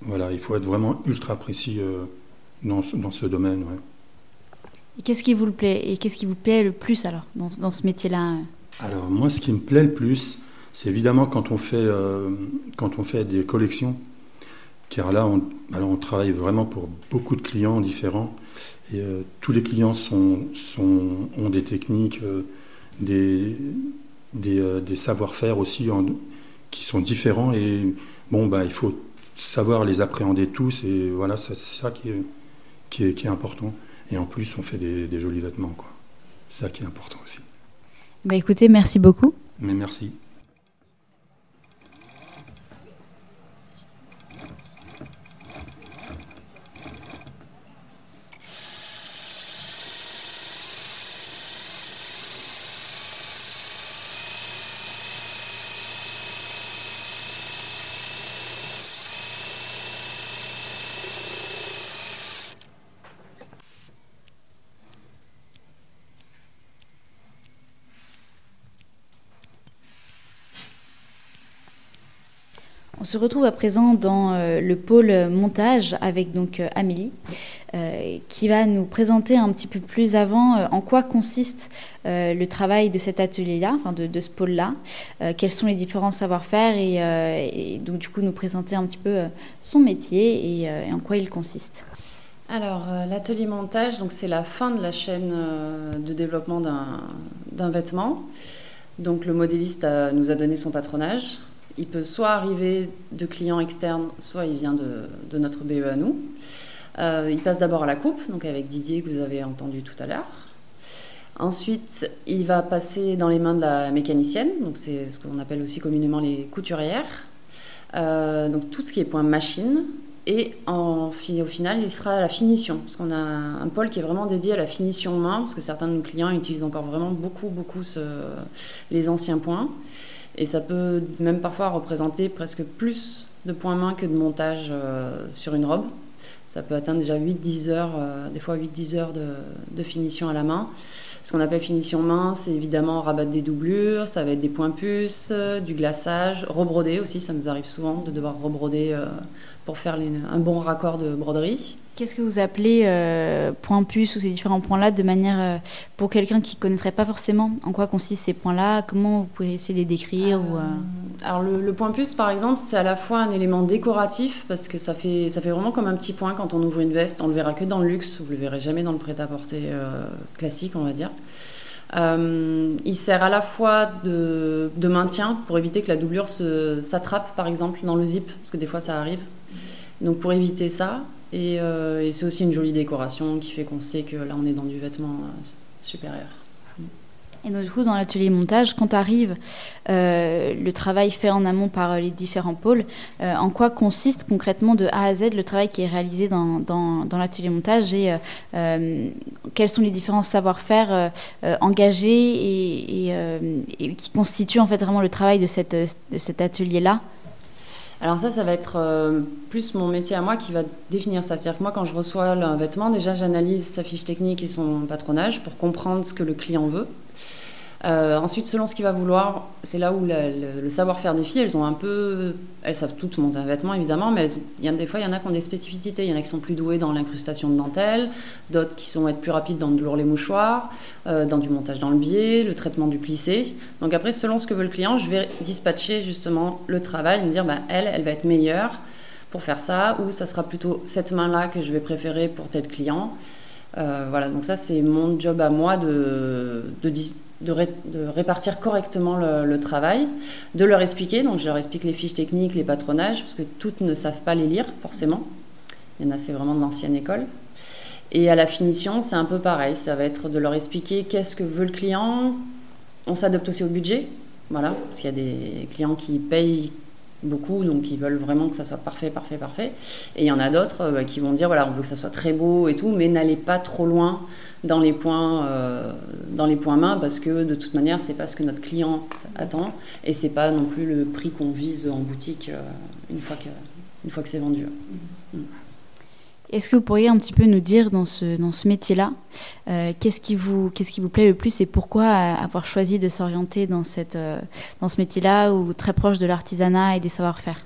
voilà, il faut être vraiment ultra précis dans, dans, ce domaine. Et qu'est-ce qui vous plaît Et qu'est-ce qui vous plaît le plus alors dans, dans ce métier-là Alors moi, ce qui me plaît le plus, c'est évidemment quand on fait quand on fait des collections, car là, on, alors on travaille vraiment pour beaucoup de clients différents. Et euh, tous les clients sont, sont, ont des techniques, euh, des, euh, des, savoir-faire aussi qui sont différents. Et bon, bah, il faut savoir les appréhender tous. Et voilà, c'est ça qui est, qui, est, qui est, important. Et en plus, on fait des, des jolis vêtements. C'est ça qui est important aussi. Bah, écoutez, merci beaucoup. Mais merci. Se retrouve à présent dans euh, le pôle montage avec donc euh, Amélie. Euh, qui va nous présenter un petit peu plus avant en quoi consiste le travail de cet atelier-là, enfin de, ce pôle-là, quels sont les différents savoir-faire et, donc du coup nous présenter un petit peu son métier et, en quoi il consiste. Alors l'atelier montage, donc c'est la fin de la chaîne de développement d'un vêtement. Donc le modéliste nous a donné son patronage. Il peut soit arriver de clients externes, soit il vient de, notre BE à nous. Euh, il passe d'abord à la coupe, donc avec Didier que vous avez entendu tout à l'heure. Ensuite, il va passer dans les mains de la mécanicienne, donc c'est ce qu'on appelle aussi communément les couturières. Euh, donc tout ce qui est point machine. Et au final, il sera à la finition, parce qu'on a un pôle qui est vraiment dédié à la finition main, parce que certains de nos clients utilisent encore vraiment beaucoup, beaucoup les anciens points. Et ça peut même parfois représenter presque plus de points main que de montage euh, sur une robe. Ça peut atteindre déjà 8-10 heures, euh, des fois 8-10 heures de, finition à la main. Ce qu'on appelle finition main, c'est évidemment rabattre des doublures, ça va être des points puces, du glaçage, rebroder aussi, ça nous arrive souvent de devoir rebroder euh, pour faire un bon raccord de broderie. Qu'est-ce que vous appelez euh, point puce ou ces différents points-là de manière euh, pour quelqu'un qui ne connaîtrait pas forcément en quoi consistent ces points-là? Comment vous pouvez essayer de les décrire euh? Alors le, point puce par exemple c'est à la fois un élément décoratif parce que ça fait, ça fait vraiment comme un petit point quand on ouvre une veste. On le verra que dans le luxe, vous le verrez jamais dans le prêt-à-porter classique on va dire. il sert à la fois de, de, maintien pour éviter que la doublure s'attrape par exemple dans le zip parce que des fois ça arrive. Donc pour éviter ça, euh, et, c'est aussi une jolie décoration qui fait qu'on sait que là, on est dans du vêtement euh, supérieur. Et donc, du coup, dans l'atelier montage, quand arrive euh, le travail fait en amont par les différents pôles, en quoi consiste concrètement de A à Z le travail qui est réalisé dans, dans, dans l'atelier montage et quels sont les différents savoir-faire engagés et, et, qui constituent en fait vraiment le travail de, cette, de cet atelier-là? Alors ça, ça va être euh, plus mon métier à moi qui va définir ça. C'est-à-dire que moi, quand je reçois un vêtement, déjà, j'analyse sa fiche technique et son patronage pour comprendre ce que le client veut. Euh, ensuite, selon ce qu'il va vouloir, c'est là où le, savoir-faire des filles, elles ont un peu. Elles savent toutes monter un vêtement, évidemment, mais il y a, des fois, il y en a qui ont des spécificités. Il y en a qui sont plus douées dans l'incrustation de dentelle, d'autres qui sont être plus rapides dans de lourd les mouchoirs, euh, dans du montage dans le biais, le traitement du plissé. Donc, après, selon ce que veut le client, je vais dispatcher justement le travail, me dire, bah, elle, elle va être meilleure pour faire ça, ou ça sera plutôt cette main-là que je vais préférer pour tel client. Euh, voilà, donc ça, c'est mon job à moi de, de de, répartir correctement le, travail, de leur expliquer. Donc je leur explique les fiches techniques, les patronages, parce que toutes ne savent pas les lire forcément. Il y en a, c'est vraiment de l'ancienne école. Et à la finition, c'est un peu pareil. Ça va être de leur expliquer qu'est-ce que veut le client. On s'adapte aussi au budget. Voilà, parce qu'il y a des clients qui payent beaucoup, donc ils veulent vraiment que ça soit parfait, parfait, parfait. Et il y en a d'autres euh, qui vont dire voilà, on veut que ça soit très beau et tout, mais n'allez pas trop loin dans les points, euh, dans les points mains parce que de toute manière, c'est pas ce que notre client attend et c'est pas non plus le prix qu'on vise en boutique euh, une fois que, une fois que c'est vendu. Mm. Est-ce que vous pourriez un petit peu nous dire dans ce, dans ce métier-là, euh, qu'est-ce qui, vous, qu'est-ce qui vous plaît le plus et pourquoi avoir choisi de s'orienter dans, cette, dans ce métier-là ou très proche de l'artisanat et des savoir-faire?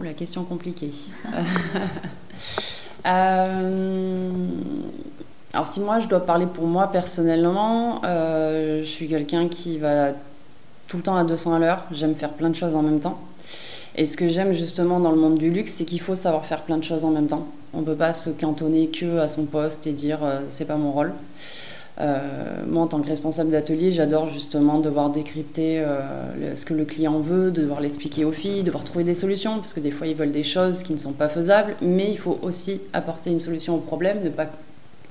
La question compliquée. euh, alors si moi je dois parler pour moi personnellement, euh, je suis quelqu'un qui va tout le temps à 200 à l'heure. J'aime faire plein de choses en même temps. Et ce que j'aime justement dans le monde du luxe, c'est qu'il faut savoir faire plein de choses en même temps. On ne peut pas se cantonner que à son poste et dire euh, c'est pas mon rôle. Euh, moi, en tant que responsable d'atelier, j'adore justement devoir décrypter ce que le client veut, devoir l'expliquer aux filles, devoir trouver des solutions, parce que des fois, ils veulent des choses qui ne sont pas faisables, mais il faut aussi apporter une solution au problème, ne pas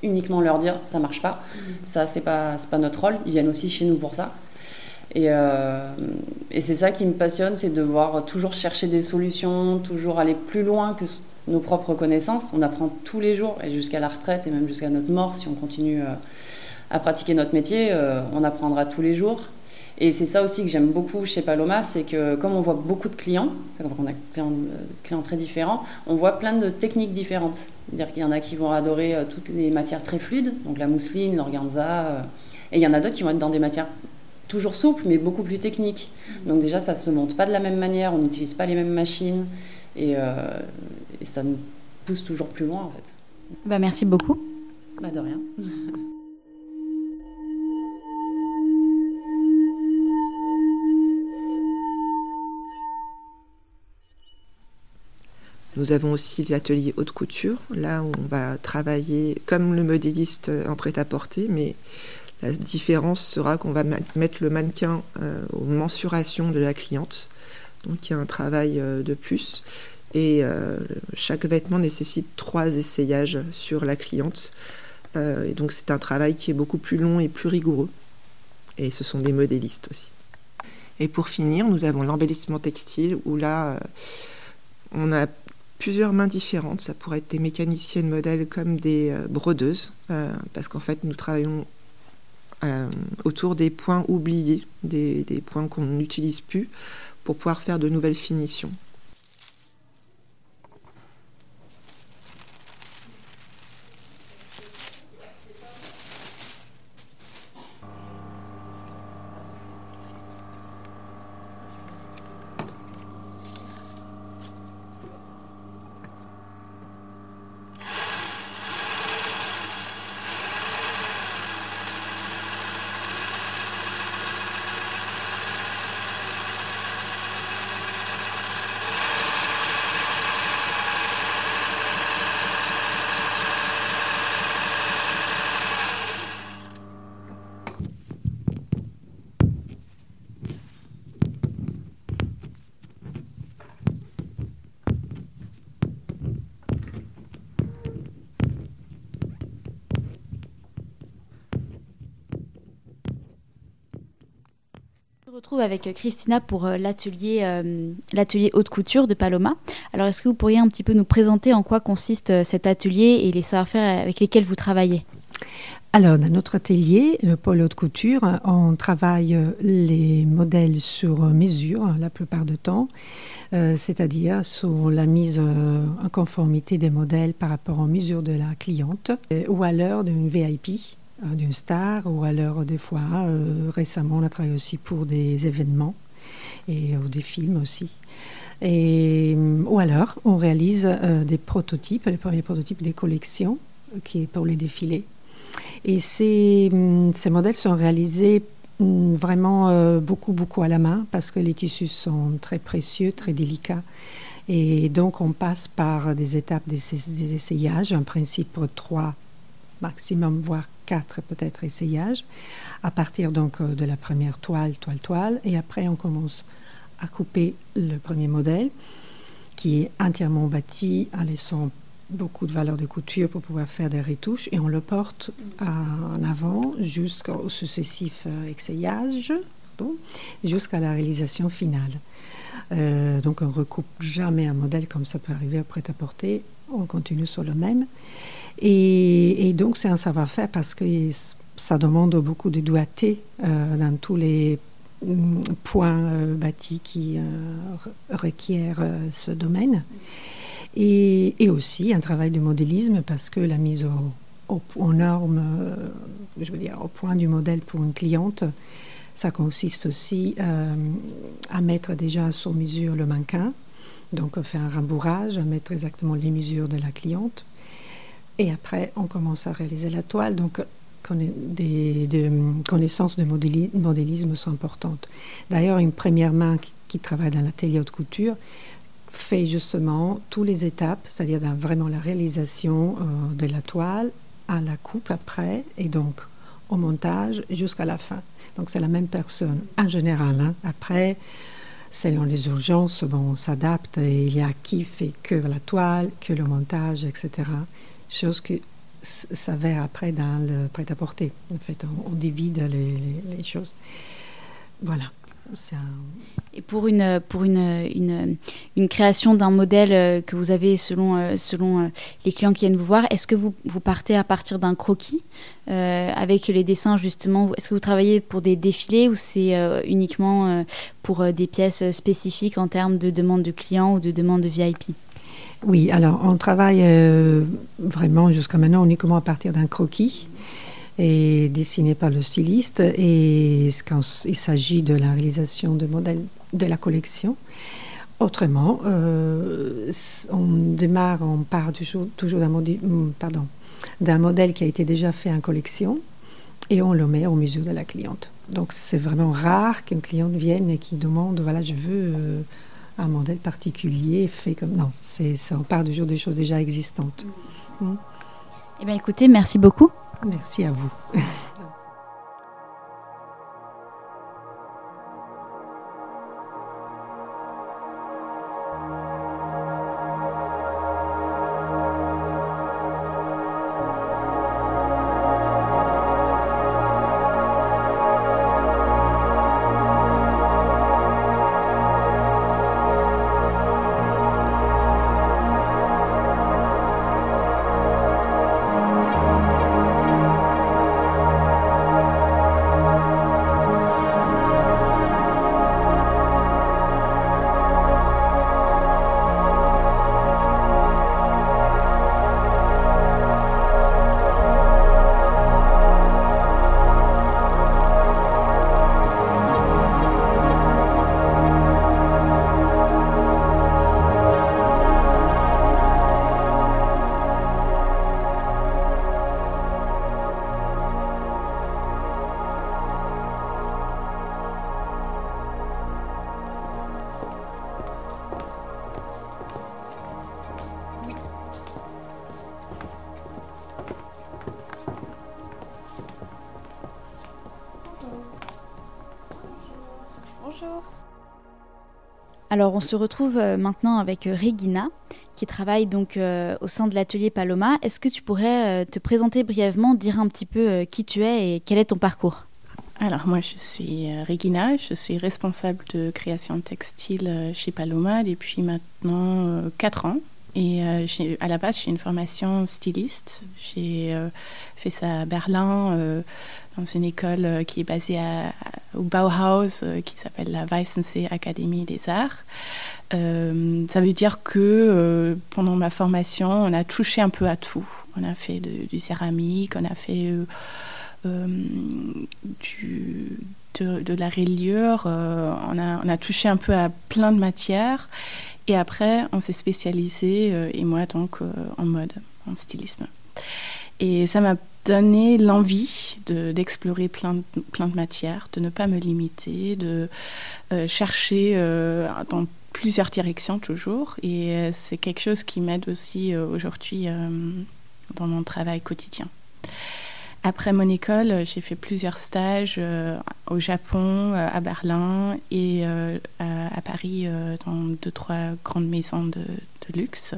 uniquement leur dire ça marche pas. Mm. Ça, c'est pas, pas notre rôle. Ils viennent aussi chez nous pour ça. Et, euh, et c'est ça qui me passionne, c'est de voir toujours chercher des solutions, toujours aller plus loin que nos propres connaissances. On apprend tous les jours, et jusqu'à la retraite, et même jusqu'à notre mort, si on continue euh, à pratiquer notre métier, euh, on apprendra tous les jours. Et c'est ça aussi que j'aime beaucoup chez Paloma, c'est que comme on voit beaucoup de clients, on a clients, clients très différents, on voit plein de techniques différentes. C'est-à-dire qu'il y en a qui vont adorer toutes les matières très fluides, donc la mousseline, l'organza, et il y en a d'autres qui vont être dans des matières toujours souple, mais beaucoup plus technique. Donc déjà, ça se monte pas de la même manière, on n'utilise pas les mêmes machines, et, et, ça nous pousse toujours plus loin en fait. Bah, merci beaucoup. Bah, de rien. Nous avons aussi l'atelier haute couture, là où on va travailler comme le modéliste en prêt-à-porter, mais la différence sera qu'on va mettre le mannequin euh, aux mensurations de la cliente. Donc il y a un travail euh, de plus. Et euh, chaque vêtement nécessite trois essayages sur la cliente. et donc c'est un travail qui est beaucoup plus long et plus rigoureux. Et ce sont des modélistes aussi. Et pour finir, nous avons l'embellissement textile où là, on a plusieurs mains différentes. Ça pourrait être des mécaniciennes modèles comme des euh, brodeuses, euh, parce qu'en fait, nous travaillons euh, autour des points oubliés, des points qu'on n'utilise plus, pour pouvoir faire de nouvelles finitions. Retrouve avec Christina pour euh, l'atelier euh, l'atelier haute couture de Paloma. Alors est-ce que vous pourriez un petit peu nous présenter en quoi consiste euh, cet atelier et les savoir-faire avec lesquels vous travaillez? Alors, dans notre atelier, le pôle haute couture, on travaille les modèles sur mesure la plupart du temps, c'est-à-dire sur la mise en conformité des modèles par rapport aux mesures de la cliente ou à l'heure d'une VIP, euh, d'une star ou alors des fois, euh, récemment, on a travaillé aussi pour des événements et ou des films aussi. Et, ou alors, on réalise euh, des prototypes, les premiers prototypes des collections qui est pour les défilés. Et ces, hum, ces modèles sont réalisés hum, vraiment beaucoup, beaucoup à la main parce que les tissus sont très précieux, très délicats. Et donc, on passe par des étapes des, des essayages, en principe trois maximum, voire quatre peut-être essayages, à partir donc euh, de la première toile, toile, toile, et après on commence à couper le premier modèle qui est entièrement bâti en laissant beaucoup de valeur de couture pour pouvoir faire des retouches et on le porte en avant jusqu'au successif euh, essayage, jusqu'à la réalisation finale. Euh, donc on recoupe jamais un modèle comme ça peut arriver après prêt-à-porter, on continue sur le même. Et, donc, c'est un savoir-faire parce que ça demande beaucoup de doigté euh, dans tous les mm, points euh, bâtis qui euh, requièrent ce domaine. Et, aussi un travail de modélisme parce que la mise au, aux normes, je veux dire, au point du modèle pour une cliente, ça consiste aussi à mettre déjà sur mesure le mannequin, donc faire un rembourrage, à mettre exactement les mesures de la cliente, et après, on commence à réaliser la toile. Donc, des, connaissances de modélisme sont importantes. D'ailleurs, une première main qui, travaille dans l'atelier haute couture fait justement toutes les étapes, c'est-à-dire vraiment la réalisation euh, de la toile, à la coupe après, et donc au montage jusqu'à la fin. Donc c'est la même personne en général. Hein. Après, selon les urgences, bon, on s'adapte et il y a qui fait que la toile, que le montage, etc chose qui s'avère après dans le prêt-à-porter. En fait, on, divise les, choses. Voilà. Et pour une, pour une, une, une création d'un modèle euh, que vous avez selon, euh, selon euh, les clients qui viennent vous voir, est-ce que vous, vous partez à partir d'un croquis avec les dessins justement? Est-ce que vous travaillez pour des défilés ou c'est uniquement pour des pièces spécifiques en termes de demande de clients ou de demande de VIP oui, alors on travaille vraiment jusqu'à maintenant uniquement à partir d'un croquis. Est dessiné par le styliste et quand il s'agit de la réalisation de modèles de la collection. Autrement, euh, on démarre, on part toujours, toujours d'un modèle, qui a été déjà fait en collection et on le met au mesure de la cliente. Donc c'est vraiment rare qu'une cliente vienne et qui demande voilà je veux euh, un modèle particulier fait comme non c'est on part toujours des choses déjà existantes. Mm. Eh bien écoutez merci beaucoup. Merci à vous. Alors on se retrouve euh, maintenant avec euh, Regina qui travaille donc euh, au sein de l'atelier Paloma. Est-ce que tu pourrais te présenter brièvement, dire un petit peu qui tu es et quel est ton parcours? Alors moi je suis Regina, je suis responsable de création textile chez Paloma depuis maintenant 4 ans. Et à la base j'ai une formation styliste. J'ai fait ça à Berlin dans une école qui est basée à, au Bauhaus, euh, qui s'appelle la Weissensee Académie des Arts. Euh, ça veut dire que pendant ma formation, on a touché un peu à tout. On a fait du céramique, on a fait de, la reliure, on a touché un peu à plein de matières. Et après, on s'est spécialisé, et moi donc, en mode, en stylisme. Et ça m'a donné l'envie d'explorer plein, de, matières, de ne pas me limiter, de euh, chercher euh, dans plusieurs directions toujours. Et euh, c'est quelque chose qui m'aide aussi aujourd'hui dans mon travail quotidien. Après mon école, j'ai fait plusieurs stages au Japon, à Berlin et à, Paris dans deux, trois grandes maisons de luxe.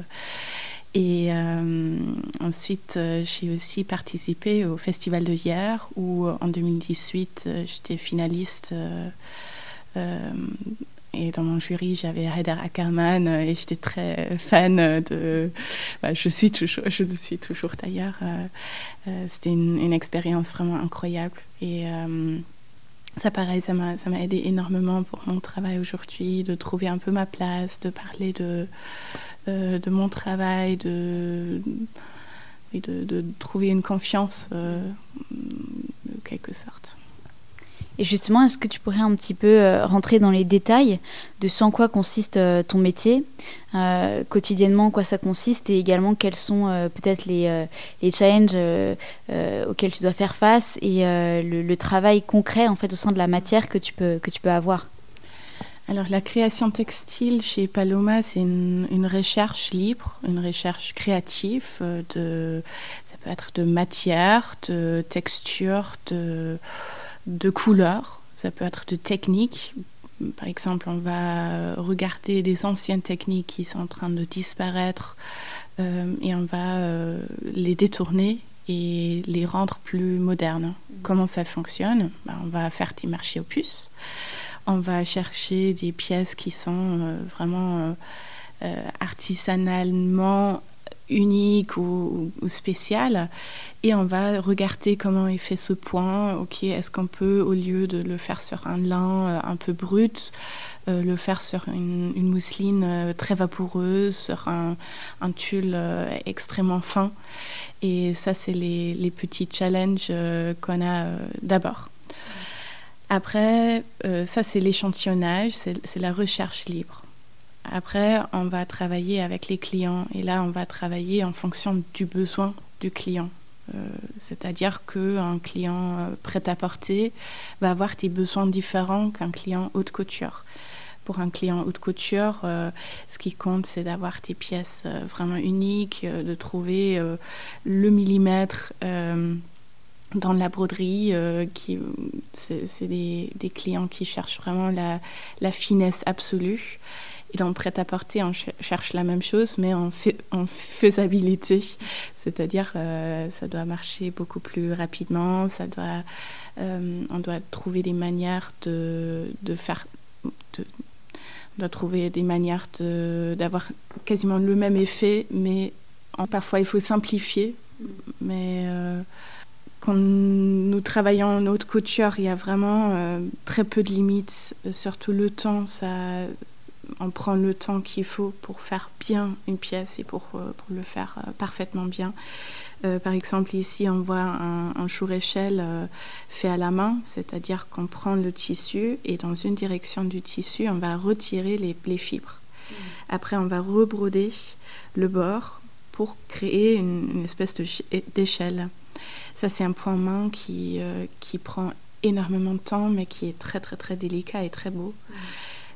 Et euh, ensuite, euh, j'ai aussi participé au Festival de hier, où en 2018, euh, j'étais finaliste. et dans mon jury, j'avais Haider Ackerman et j'étais très fan de. Bah, je suis toujours, je suis toujours d'ailleurs. C'était une, une, expérience vraiment incroyable. Et ça, pareil, ça m'a aidé énormément pour mon travail aujourd'hui, de trouver un peu ma place, de parler de euh, mon travail, de, de, trouver une confiance, euh, de quelque sorte. Et justement, est-ce que tu pourrais un petit peu euh, rentrer dans les détails de ce en quoi consiste ton métier, quotidiennement, quoi ça consiste, et également quels sont peut-être les, les challenges auxquels tu dois faire face et le, le, travail concret en fait au sein de la matière que tu peux, que tu peux avoir? Alors la création textile chez Paloma, c'est une, recherche libre, une recherche créative. Euh, de, ça peut être de matière, de texture, de, de couleur. Ça peut être de technique. Par exemple, on va regarder des anciennes techniques qui sont en train de disparaître euh, et on va euh, les détourner et les rendre plus modernes. Comment ça fonctionne? Ben, On va faire des marchés opus on va chercher des pièces qui sont euh, vraiment artisanalement unique ou, spécial. Et on va regarder comment il fait ce point. Ok, est-ce qu'on peut, au lieu de le faire sur un lin un peu brut, le faire sur une, mousseline très vaporeuse, sur un, tulle extrêmement fin. Et ça, c'est les, petits challenges qu'on a d'abord. Après, ça, c'est l'échantillonnage, c'est la recherche libre. Après, on va travailler avec les clients et là, on va travailler en fonction du besoin du client. Euh, c'est-à-dire qu'un client euh, prêt à porter va avoir des besoins différents qu'un client haute couture. Pour un client haute couture, euh, ce qui compte, c'est d'avoir des pièces vraiment uniques, de trouver le millimètre dans la broderie. c'est, des, clients qui cherchent vraiment la finesse absolue. Et dans prêt-à-porter, on cherche la même chose, mais en, faisabilité. C'est-à-dire, euh, ça doit marcher beaucoup plus rapidement, ça doit, euh, on doit trouver des manières de, de faire. De, on doit trouver des manières d'avoir quasiment le même effet, mais parfois il faut simplifier. Mais euh, quand nous travaillons en haute couture, il y a vraiment très peu de limites, surtout le temps. Ça, on prend le temps qu'il faut pour faire bien une pièce et pour, euh, pour le faire euh, parfaitement bien. Euh, par exemple, ici, on voit un, un chour-échelle fait à la main, c'est-à-dire qu'on prend le tissu et dans une direction du tissu, on va retirer les, les fibres. Mmh. Après, on va rebroder le bord pour créer une, espèce d'échelle. Ça, c'est un point main qui, qui prend énormément de temps, mais qui est très, très, très délicat et très beau. Mmh.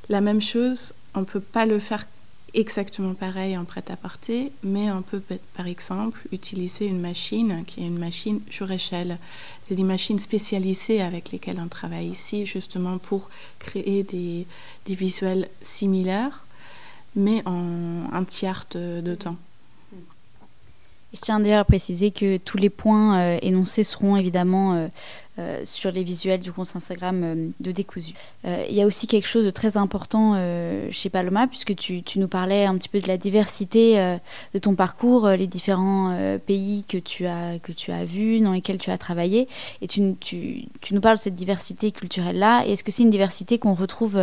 La même chose, on ne peut pas le faire exactement pareil en prêt-à-porter, mais on peut par exemple utiliser une machine qui est une machine sur échelle. C'est des machines spécialisées avec lesquelles on travaille ici justement pour créer des, visuels similaires, mais en un tiers de, temps. Je tiens d'ailleurs à préciser que tous les points euh, énoncés seront évidemment euh, euh, sur les visuels du compte Instagram euh, de Décousu. Euh, il y a aussi quelque chose de très important chez Paloma, puisque tu, nous parlais un petit peu de la diversité de ton parcours, les différents pays que tu, as, que tu as vus, dans lesquels tu as travaillé. Et tu nous parles de cette diversité culturelle-là. Est-ce que c'est une diversité qu'on retrouve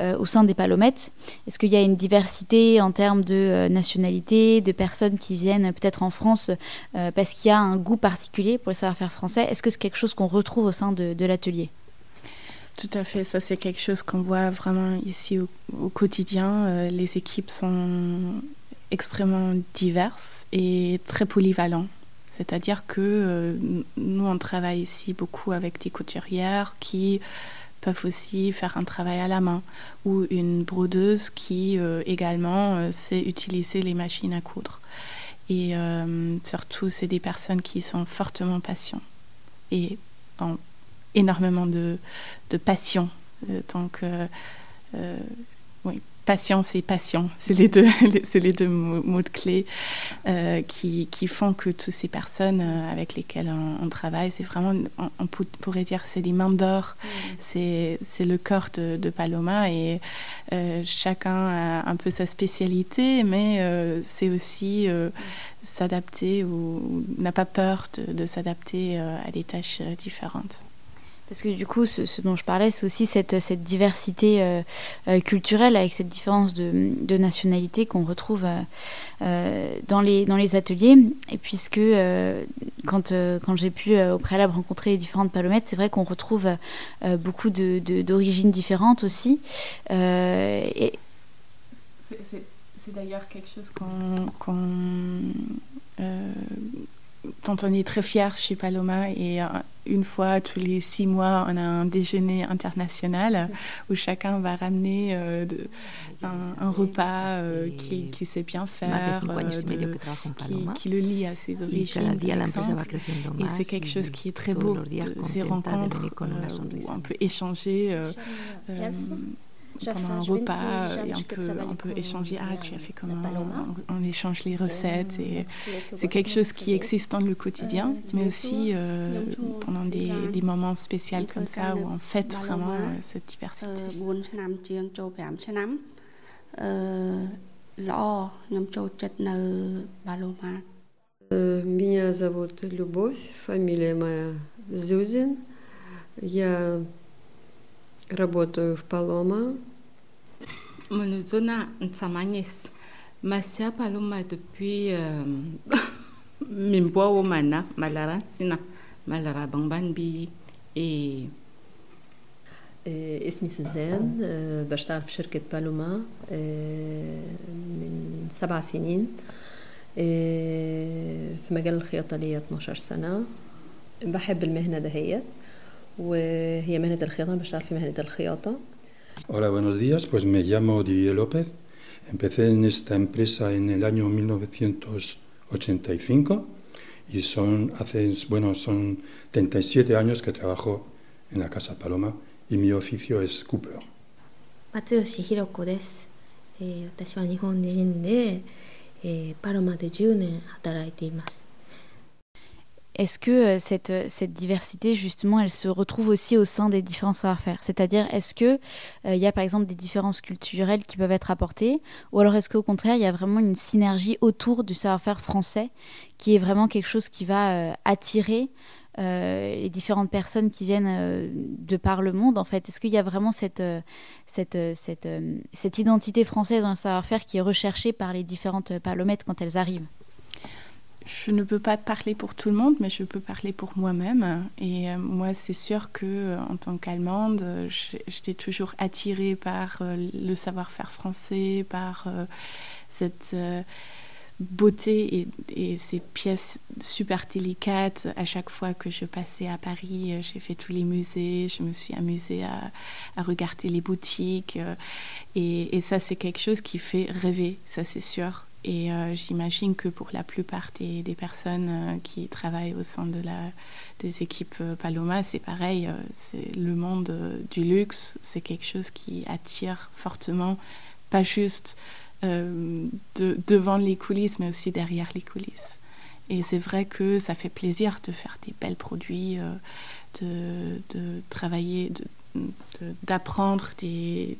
au sein des Palomettes? Est-ce qu'il y a une diversité en termes de nationalité, de personnes qui viennent peut-être en France parce qu'il y a un goût particulier pour le savoir-faire français? Est-ce que c'est quelque chose qu'on retrouve trouve au sein de, l'atelier. Tout à fait, ça c'est quelque chose qu'on voit vraiment ici au, quotidien. Euh, les équipes sont extrêmement diverses et très polyvalentes. C'est-à-dire que euh, nous, on travaille ici beaucoup avec des couturières qui peuvent aussi faire un travail à la main ou une brodeuse qui euh, également sait utiliser les machines à coudre. Et surtout, c'est des personnes qui sont fortement patientes en énormément de, de passion. Euh, tant que, euh, oui, patience et passion, c'est les deux, c'est les deux mots, de clé euh, qui, qui, font que toutes ces personnes avec lesquelles on, travaille, c'est vraiment, on, pourrait dire, c'est des mains d'or, mm. c'est, c'est le corps de, de Paloma et chacun a un peu sa spécialité, mais c'est aussi s'adapter ou, n'a pas peur de, de s'adapter à des tâches différentes. Parce que du coup, ce, dont je parlais, c'est aussi cette, diversité euh, euh, culturelle avec cette différence de, nationalité qu'on retrouve euh, dans, les, ateliers. Et puisque quand, j'ai pu au préalable rencontrer les différentes palomettes, c'est vrai qu'on retrouve beaucoup d'origines différentes aussi. C'est d'ailleurs quelque chose qu'on dont on est très fier chez Paloma. Et euh, une fois tous les six mois, on a un déjeuner international où chacun va ramener euh, de, un, repas euh, qui, qui, sait bien faire, de, qui, qui, le lie à ses origines. Et c'est quelque chose qui est très beau, de ces rencontres où on peut échanger pendant un repas et on peut, on peut échanger ah tu as fait comment on, échange les recettes et c'est quelque chose qui existe dans le quotidien mais aussi euh, pendant des, des, moments spéciaux comme ça où on fête vraiment cette diversité Меня зовут Любовь, фамилия моя Зюзин. Я работаю в Палома. Monozona Ntsamanis. Masia Paloma depuis Mimboa Omana, Malara Sina, Malara Bangbanbi et اسمي سوزان بشتغل في شركة بالوما من سبع سنين في مجال الخياطة ليا 12 سنة بحب المهنة دهيت وهي مهنة الخياطة بشتغل في مهنة الخياطة Hola, buenos días. Pues me llamo Didier López. Empecé en esta empresa en el año 1985 y son hace bueno son 37 años que trabajo en la casa Paloma y mi oficio es Cooper. 松吉弘子です、えー私は日本人で、えーパロマで10年働いています Est-ce que euh, cette, euh, cette diversité, justement, elle se retrouve aussi au sein des différents savoir-faire? C'est-à-dire, est-ce qu'il il y a par exemple des différences culturelles qui peuvent être apportées? Ou alors est-ce qu'au contraire, il y a vraiment une synergie autour du savoir-faire français qui est vraiment quelque chose qui va euh, attirer euh, les différentes personnes qui viennent euh, de par le monde en fait? Est-ce qu'il y a vraiment cette, euh, cette, euh, euh, identité française dans le savoir-faire qui est recherchée par les différentes euh, palomettes quand elles arrivent? Je ne peux pas parler pour tout le monde, mais je peux parler pour moi-même. Et euh, moi, c'est sûr que euh, en tant qu'Allemande, euh, j'étais toujours attirée par le savoir-faire français, par cette beauté et, ces pièces super délicates. À chaque fois que je passais à Paris, j'ai fait tous les musées, je me suis amusée à, regarder les boutiques. et ça, c'est quelque chose qui fait rêver, ça c'est sûr. Et euh, j'imagine que pour la plupart des, personnes euh, qui travaillent au sein de la, des équipes euh, Paloma, c'est pareil. c'est le monde du luxe, c'est quelque chose qui attire fortement, pas juste de- devant les coulisses, mais aussi derrière les coulisses. Et c'est vrai que ça fait plaisir de faire des belles produits, de, travailler, d'apprendre des,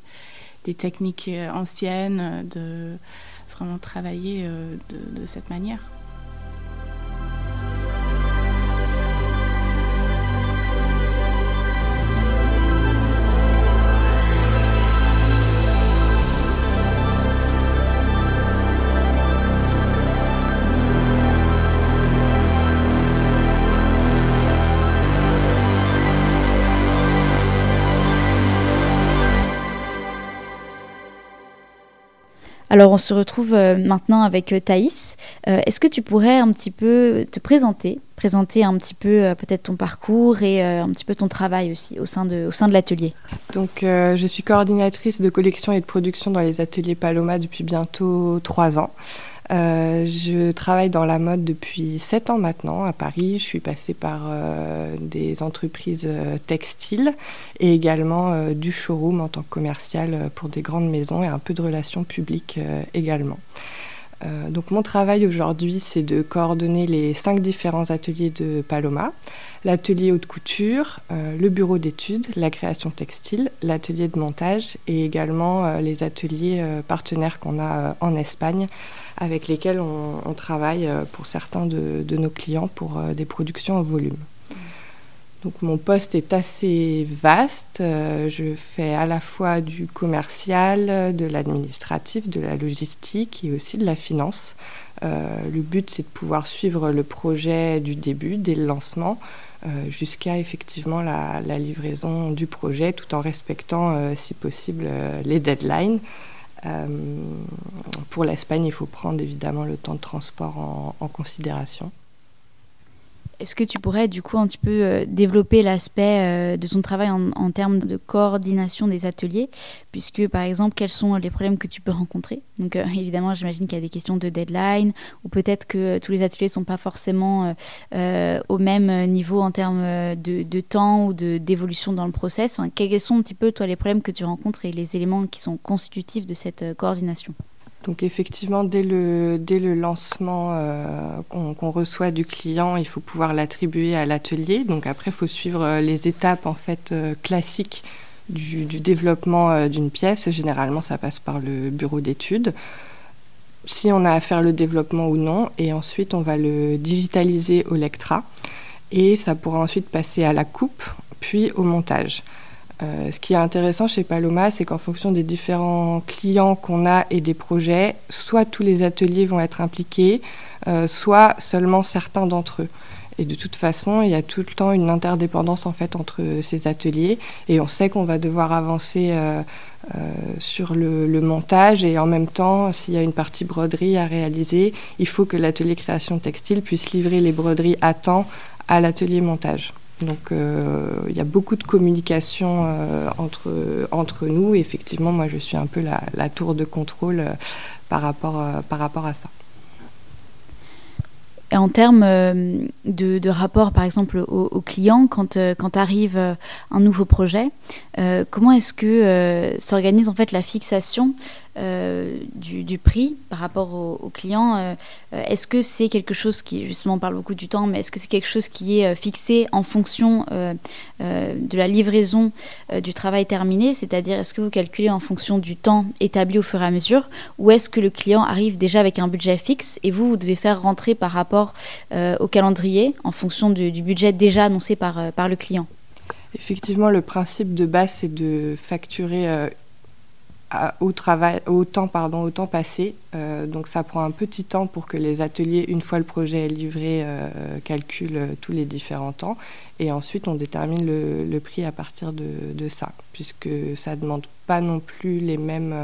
des techniques anciennes, de vraiment travailler euh, de, de cette manière. Alors on se retrouve euh, maintenant avec euh, Thaïs. Euh, Est-ce que tu pourrais un petit peu te présenter, présenter un petit peu peut-être ton parcours et un petit peu ton travail aussi au sein de, l'atelier? Donc, je suis coordinatrice de collection et de production dans les ateliers Paloma depuis bientôt trois ans. Euh, je travaille dans la mode depuis sept ans maintenant à Paris. Je suis passée par euh, des entreprises euh, textiles et également du showroom en tant que commercial pour des grandes maisons et un peu de relations publiques également. Euh, donc mon travail aujourd'hui, c'est de coordonner les cinq différents ateliers de Paloma, l'atelier haute couture, euh, le bureau d'études, la création textile, l'atelier de montage et également euh, les ateliers partenaires qu'on a en Espagne avec lesquels on, travaille pour certains de, nos clients pour des productions au volume. Donc mon poste est assez vaste. Euh, je fais à la fois du commercial, de l'administratif, de la logistique et aussi de la finance. Euh, le but, c'est de pouvoir suivre le projet du début, dès le lancement, euh, jusqu'à effectivement la, livraison du projet, tout en respectant, si possible, les deadlines. Pour l'Espagne, il faut prendre évidemment le temps de transport en considération. Est-ce que tu pourrais du coup un petit peu euh, développer l'aspect euh, de ton travail en, termes de coordination des ateliers? Puisque par exemple, quels sont les problèmes que tu peux rencontrer? Donc euh, évidemment, j'imagine qu'il y a des questions de deadline ou peut-être que tous les ateliers ne sont pas forcément au même niveau en termes de, temps ou d'évolution dans le process. Quels sont un petit peu toi les problèmes que tu rencontres et les éléments qui sont constitutifs de cette coordination? Donc effectivement, dès le, lancement euh, qu'on reçoit du client, il faut pouvoir l'attribuer à l'atelier. Donc après, il faut suivre euh, les étapes en fait euh, classiques du, développement d'une pièce. Généralement, ça passe par le bureau d'études. si on a à faire le développement ou non, et ensuite on va le digitaliser au Lectra, et ça pourra ensuite passer à la coupe, puis au montage. Euh, ce qui est intéressant chez Paloma, c'est qu'en fonction des différents clients qu'on a et des projets, soit tous les ateliers vont être impliqués, euh, soit seulement certains d'entre eux. Et de toute façon, il y a tout le temps une interdépendance en fait entre ces ateliers, et on sait qu'on va devoir avancer euh, sur le, le, montage, et en même temps, s'il y a une partie broderie à réaliser, il faut que l'atelier création textile puisse livrer les broderies à temps à l'atelier montage. Donc euh, il y a beaucoup de communication euh, entre, entre nous. Effectivement, moi, je suis un peu la, tour de contrôle euh, par, rapport, par rapport à ça. Et en termes de, de, rapport, par exemple, aux, aux clients, quand, quand arrive un nouveau projet, comment est-ce que s'organise en fait la fixation euh, du, prix par rapport aux, clients. Euh, est-ce que c'est quelque chose qui, justement, on parle beaucoup du temps, mais est-ce que c'est quelque chose qui est euh, fixé en fonction de la livraison du travail terminé? C'est-à-dire, est-ce que vous calculez en fonction du temps établi au fur et à mesure ou est-ce que le client arrive déjà avec un budget fixe et vous, vous devez faire rentrer par rapport au calendrier en fonction du, du budget déjà annoncé par, par le client? Effectivement, le principe de base, c'est de facturer au travail, au temps, pardon, au temps passé. Euh, donc ça prend un petit temps pour que les ateliers, une fois le projet est livré, euh, calculent euh, tous les différents temps. Et ensuite, on détermine le, prix à partir de, ça, puisque ça ne demande pas non plus les mêmes,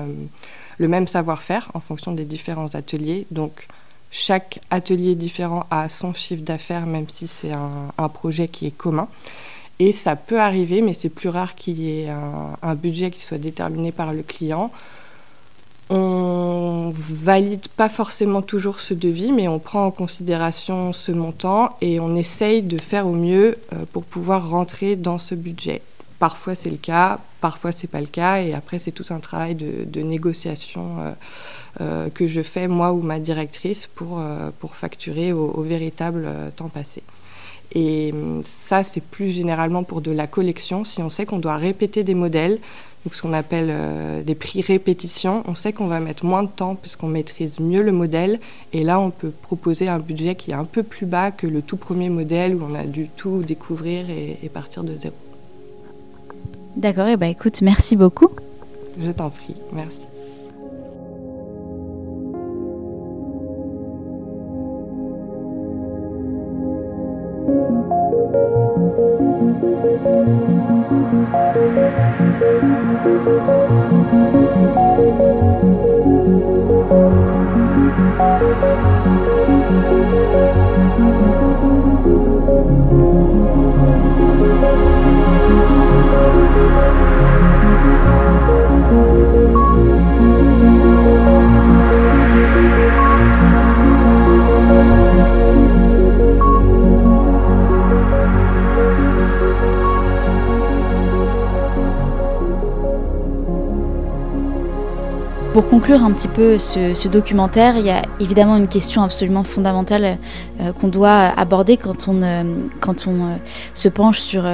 le même savoir-faire en fonction des différents ateliers. Donc chaque atelier différent a son chiffre d'affaires, même si c'est un projet qui est commun. Et ça peut arriver, mais c'est plus rare qu'il y ait un, budget qui soit déterminé par le client. On valide pas forcément toujours ce devis, mais on prend en considération ce montant et on essaye de faire au mieux euh, pour pouvoir rentrer dans ce budget. Parfois c'est le cas, parfois c'est pas le cas, et après c'est tout un travail de, négociation euh, euh, que je fais moi ou ma directrice pour, pour facturer au véritable temps passé. Et hum, ça, c'est plus généralement pour de la collection. Si on sait qu'on doit répéter des modèles, donc ce qu'on appelle euh, des prix répétition, on sait qu'on va mettre moins de temps puisqu'on maîtrise mieux le modèle. Et là, on peut proposer un budget qui est un peu plus bas que le tout premier modèle où on a dû tout découvrir et, et partir de zéro. D'accord, et eh ben écoute, merci beaucoup. Je t'en prie, merci. Thank you. Pour conclure un petit peu ce, documentaire, il y a évidemment une question absolument fondamentale euh, qu'on doit aborder quand on, euh, quand on euh, se penche sur,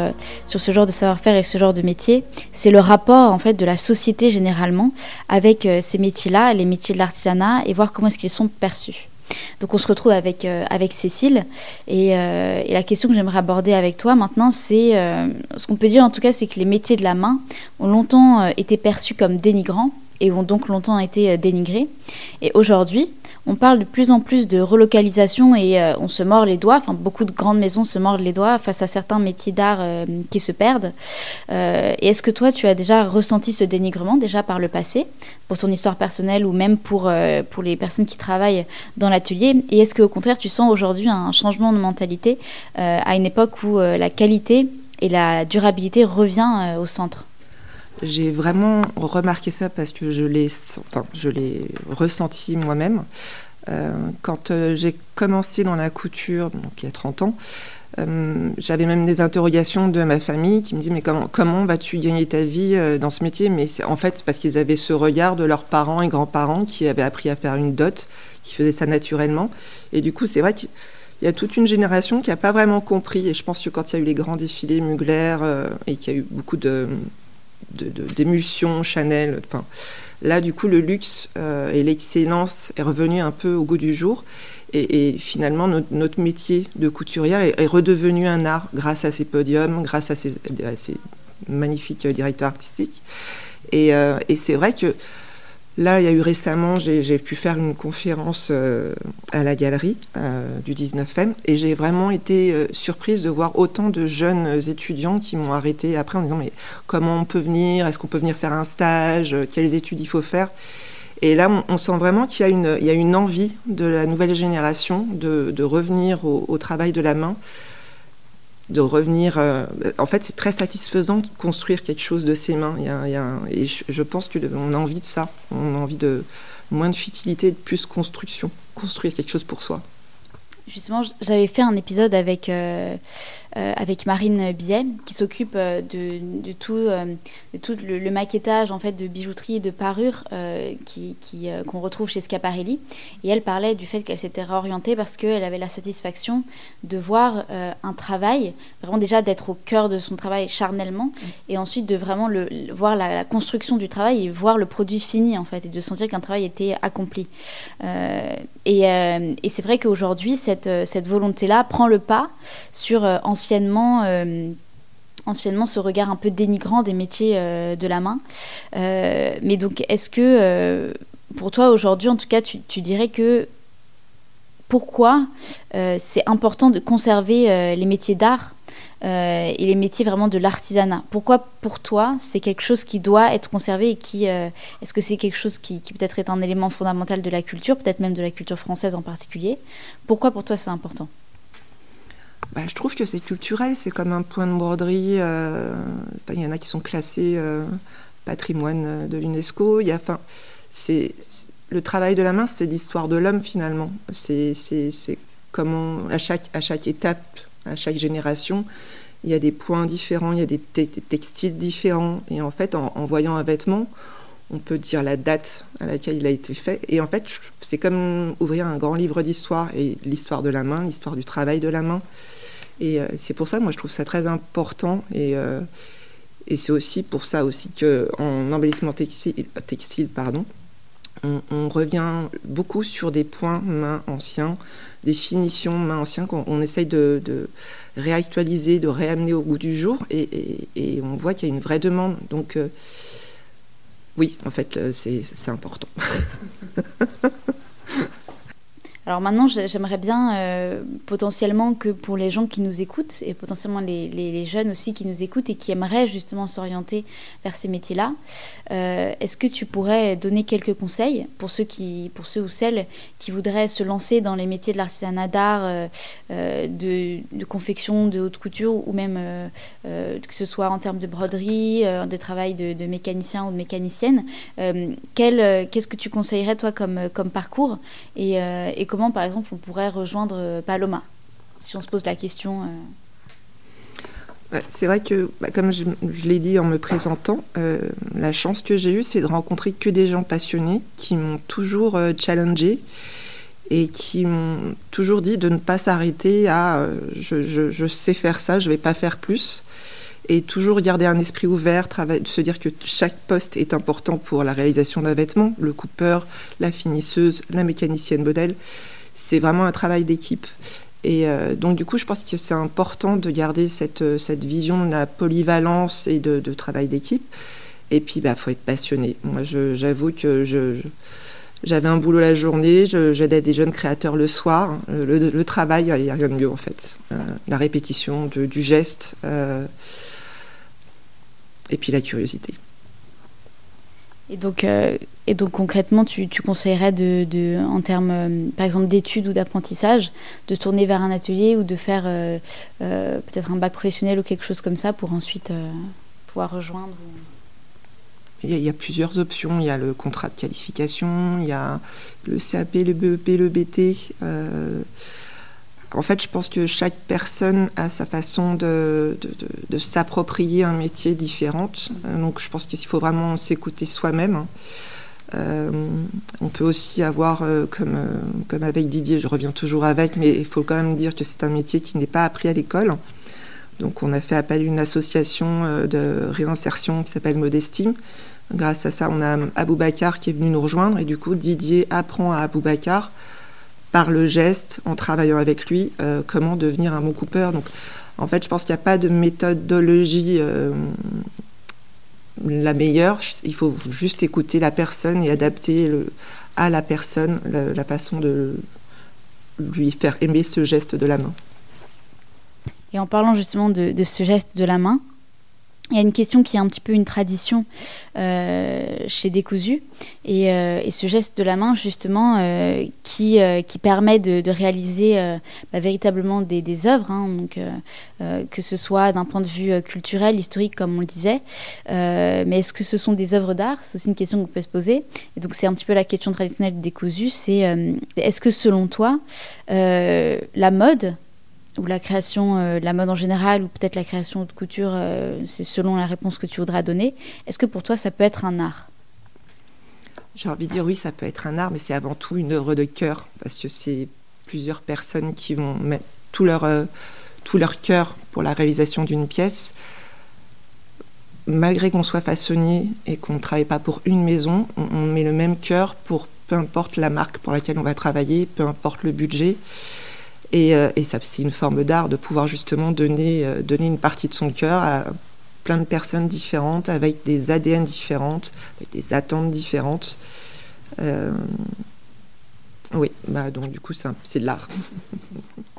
sur ce genre de savoir-faire et ce genre de métier. C'est le rapport en fait de la société généralement avec ces métiers-là, les métiers de l'artisanat, et voir comment est-ce qu'ils sont perçus. Donc on se retrouve avec, avec Cécile et, la question que j'aimerais aborder avec toi maintenant, c'est ce qu'on peut dire en tout cas, c'est que les métiers de la main ont longtemps été perçus comme dénigrants et ont donc longtemps été euh, dénigrés. Et aujourd'hui, on parle de plus en plus de relocalisation et euh, on se mord les doigts, enfin beaucoup de grandes maisons se mordent les doigts face à certains métiers d'art euh, qui se perdent. et est-ce que toi, tu as déjà ressenti ce dénigrement déjà par le passé, pour ton histoire personnelle ou même pour, pour les personnes qui travaillent dans l'atelier? Et est-ce qu'au contraire, tu sens aujourd'hui un changement de mentalité à une époque où la qualité et la durabilité revient au centre? J'ai vraiment remarqué ça parce que je l'ai, enfin, ressenti moi-même. Euh, quand euh, j'ai commencé dans la couture, donc il y a 30 ans, euh, j'avais même des interrogations de ma famille qui me disaient mais comment, comment vas-tu gagner ta vie dans ce métier? Mais en fait, c'est parce qu'ils avaient ce regard de leurs parents et grands-parents qui avaient appris à faire une dot, qui faisaient ça naturellement. Et du coup, c'est vrai qu'il y a toute une génération qui n'a pas vraiment compris. Et je pense que quand il y a eu les grands défilés Mugler et qu'il y a eu beaucoup de d'émulsion Chanel. Enfin, là, du coup, le luxe et l'excellence est revenu un peu au goût du jour. Et, finalement, notre, métier de couturière est, redevenu un art grâce à ces podiums, grâce à ces, magnifiques directeurs artistiques. Et, et c'est vrai que Là, il y a eu récemment, j'ai pu faire une conférence euh, à la galerie euh, du 19e et j'ai vraiment été euh, surprise de voir autant de jeunes étudiants qui m'ont arrêté après en disant mais comment on peut venir? Est-ce qu'on peut venir faire un stage? Quelles études il faut faire? Et là, on, sent vraiment qu'il y, y, a une envie de la nouvelle génération de, revenir au, travail de la main, de revenir. Euh, en fait, c'est très satisfaisant de construire quelque chose de ses mains. Il y a, et je, pense qu'on a envie de ça. On a envie de moins de futilité, de plus construction. Construire quelque chose pour soi. Justement, j'avais fait un épisode avec euh, avec Marine Billet, qui s'occupe euh, de, de, tout, euh, de tout le, maquettage en fait, de bijouterie et de parures qui, qu'on retrouve chez Schiaparelli. Et elle parlait du fait qu'elle s'était réorientée parce qu'elle avait la satisfaction de voir un travail, vraiment déjà d'être au cœur de son travail charnellement, mm. et ensuite de vraiment le, voir la, construction du travail et voir le produit fini en fait, et de sentir qu'un travail était accompli. et, et c'est vrai qu'aujourd'hui, cette, cette volonté-là prend le pas sur ancien anciennement euh, anciennement ce regard un peu dénigrant des métiers euh, de la main. Euh, mais donc, est-ce que pour toi aujourd'hui, en tout cas, tu, dirais que pourquoi c'est important de conserver les métiers d'art et les métiers vraiment de l'artisanat? Pourquoi pour toi c'est quelque chose qui doit être conservé et qui est-ce que c'est quelque chose qui, qui peut-être est un élément fondamental de la culture, peut-être même de la culture française en particulier? Pourquoi pour toi c'est important? Bah, je trouve que c'est culturel, c'est comme un point de broderie. Euh, il y en a qui sont classés euh, patrimoine euh, de l'UNESCO. Le travail de la main, c'est l'histoire de l'homme finalement. C'est comment à chaque à chaque étape, à chaque génération, il y a des points différents, il y a des, textiles différents. Et en fait, en, voyant un vêtement, on peut dire la date à laquelle il a été fait. Et en fait, c'est comme ouvrir un grand livre d'histoire et l'histoire de la main, l'histoire du travail de la main. Et euh, c'est pour ça, moi, je trouve ça très important. Et, euh, c'est aussi pour ça aussi qu'en embellissement textile, pardon, on, revient beaucoup sur des points mains anciens, des finitions mains anciens qu'on essaye de, réactualiser, de réamener au goût du jour. Et, et, on voit qu'il y a une vraie demande. Donc, euh, oui, en fait, c'est important. Alors maintenant, j'aimerais bien euh, potentiellement que pour les gens qui nous écoutent et potentiellement les, jeunes aussi qui nous écoutent et qui aimeraient justement s'orienter vers ces métiers-là, euh, est-ce que tu pourrais donner quelques conseils pour ceux, qui, pour ceux ou celles qui voudraient se lancer dans les métiers de l'artisanat d'art, euh, de, confection, de haute couture ou même que ce soit en termes de broderie, de travail de, mécanicien ou de mécanicienne Qu'est-ce que tu conseillerais toi comme, parcours et, et par exemple, on pourrait rejoindre euh, Paloma Si on se pose la question. Euh. C'est vrai que, bah, comme je, l'ai dit en me présentant, euh, la chance que j'ai eue, c'est de rencontrer que des gens passionnés qui m'ont toujours challengé et qui m'ont toujours dit de ne pas s'arrêter à je, sais faire ça, je ne vais pas faire plus. Et toujours garder un esprit ouvert, se dire que chaque poste est important pour la réalisation d'un vêtement, le coupeur, la finisseuse, la mécanicienne modèle c'est vraiment un travail d'équipe. Et euh, donc, du coup, je pense que c'est important de garder cette, euh, cette vision de la polyvalence et de, travail d'équipe. Et puis, il bah, faut être passionné. Moi, j'avoue que j'avais un boulot la journée, j'aidais des jeunes créateurs le soir. Le, travail, il n'y a rien de mieux, en fait. Euh, la répétition du geste. Et puis la curiosité. Et donc, euh, et donc concrètement, tu, tu conseillerais, de, de, en termes, euh, par exemple, d'études ou d'apprentissage, de tourner vers un atelier ou de faire euh, peut-être un bac professionnel ou quelque chose comme ça pour ensuite pouvoir rejoindre il y, a, il y, a, plusieurs options. Il y a le contrat de qualification, il y a le CAP, le BEP, le BT. En fait, je pense que chaque personne a sa façon de, s'approprier un métier différente. Euh, donc, je pense qu'il faut vraiment s'écouter soi-même. Euh, on peut aussi avoir, euh, comme, comme avec Didier, je reviens toujours avec, mais il faut quand même dire que c'est un métier qui n'est pas appris à l'école. Donc on a fait appel à une association de réinsertion qui s'appelle Modestime. Grâce à ça, on a Aboubacar qui est venu nous rejoindre et du coup Didier apprend à Aboubacar par le geste, en travaillant avec lui, euh, comment devenir un bon coupeur. Donc en fait, je pense qu'il n'y a pas de méthodologie euh, la meilleure. Il faut juste écouter la personne et adapter à la personne la façon de lui faire aimer ce geste de la main. Et en parlant justement de, ce geste de la main, il y a une question qui est un petit peu une tradition euh, chez Décousu, et, euh, et, ce geste de la main, justement, euh, qui, qui permet de, réaliser bah, véritablement des, œuvres, hein, donc, que ce soit d'un point de vue culturel, historique, comme on le disait, mais est-ce que ce sont des œuvres d'art? C'est aussi une question qu'on peut se poser. Et donc, c'est un petit peu la question traditionnelle de Décousu, c'est est-ce que selon toi, la mode, ou la création, euh, la mode en général, ou peut-être la création de couture, euh, c'est selon la réponse que tu voudras donner. Est-ce que pour toi, ça peut être un art? J'ai envie de dire oui, ça peut être un art, mais c'est avant tout une œuvre de cœur, parce que c'est plusieurs personnes qui vont mettre tout leur, euh, tout leur cœur pour la réalisation d'une pièce. Malgré qu'on soit façonnier et qu'on ne travaille pas pour une maison, on, on met le même cœur pour peu importe la marque pour laquelle on va travailler, peu importe le budget. Et, euh, et ça, c'est une forme d'art de pouvoir justement donner, euh, donner une partie de son cœur à plein de personnes différentes, avec des ADN différentes, avec des attentes différentes. Euh, oui, bah, donc du coup, c'est de l'art.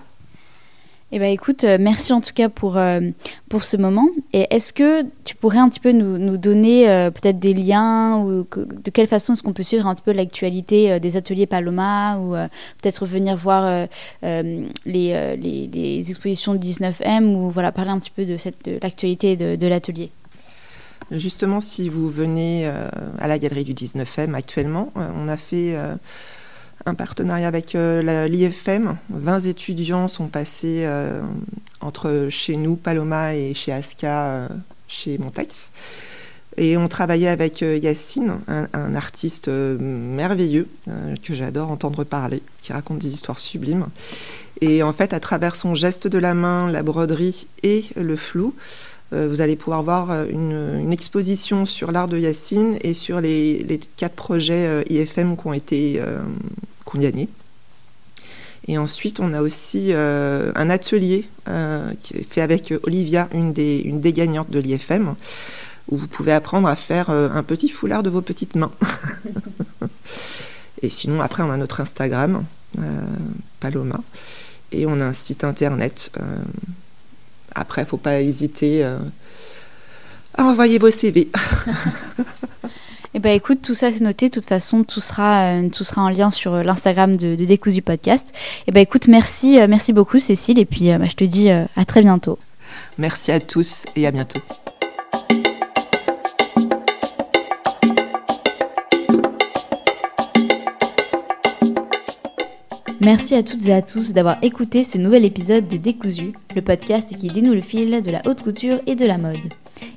Eh bien, écoute, euh, merci en tout cas pour, euh, pour ce moment. Et est-ce que tu pourrais un petit peu nous, nous donner euh, peut-être des liens ou de quelle façon est-ce qu'on peut suivre un petit peu l'actualité des ateliers Paloma ou peut-être venir voir les, les, les, expositions du 19M ou voilà, parler un petit peu de, cette, l'actualité de, de l'atelier? Justement, si vous venez à la galerie du 19M actuellement, on a fait un partenariat avec euh, l'IFM. 20 étudiants sont passés euh, entre chez nous, Paloma, et chez Aska, euh, chez Montex. Et on travaillait avec Yacine, un, artiste merveilleux que j'adore entendre parler, qui raconte des histoires sublimes. Et en fait, à travers son geste de la main, la broderie et le flou, vous allez pouvoir voir une, exposition sur l'art de Yacine et sur les, quatre projets IFM qui ont été condamné. Et ensuite, on a aussi euh, un atelier euh, qui est fait avec Olivia, une des, gagnantes de l'IFM, où vous pouvez apprendre à faire euh, un petit foulard de vos petites mains. et sinon, après, on a notre Instagram, Paloma, et on a un site internet. Après, il ne faut pas hésiter à envoyer vos CV. Eh ben écoute, tout ça c'est noté. De toute façon, tout sera, euh, tout sera en lien sur euh, l'Instagram de, de du Podcast. Eh ben écoute, merci, euh, merci beaucoup Cécile. Et puis bah, je te dis à très bientôt. Merci à tous et à bientôt. Merci à toutes et à tous d'avoir écouté ce nouvel épisode de Décousu, le podcast qui dénoue le fil de la haute couture et de la mode.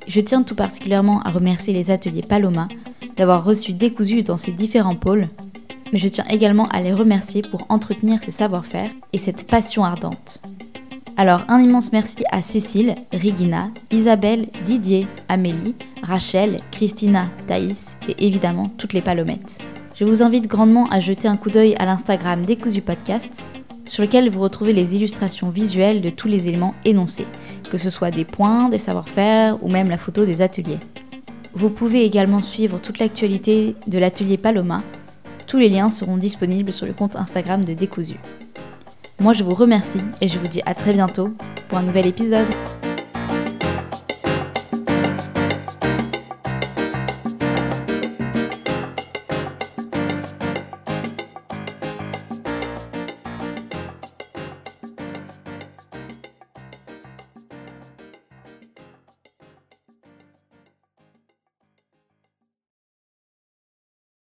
Je tiens tout particulièrement à remercier les ateliers Paloma d'avoir reçu Décousu dans ces différents pôles, mais je tiens également à les remercier pour entretenir ces savoir-faire et cette passion ardente. Alors un immense merci à Cécile, Regina, Isabelle, Didier, Amélie, Rachel, Christina, Thaïs et évidemment toutes les palomettes. Je vous invite grandement à jeter un coup d'œil à l'Instagram Décousu Podcast, sur lequel vous retrouvez les illustrations visuelles de tous les éléments énoncés, que ce soit des points, des savoir-faire ou même la photo des ateliers. Vous pouvez également suivre toute l'actualité de l'atelier Paloma. Tous les liens seront disponibles sur le compte Instagram de Décousu. Moi je vous remercie et je vous dis à très bientôt pour un nouvel épisode.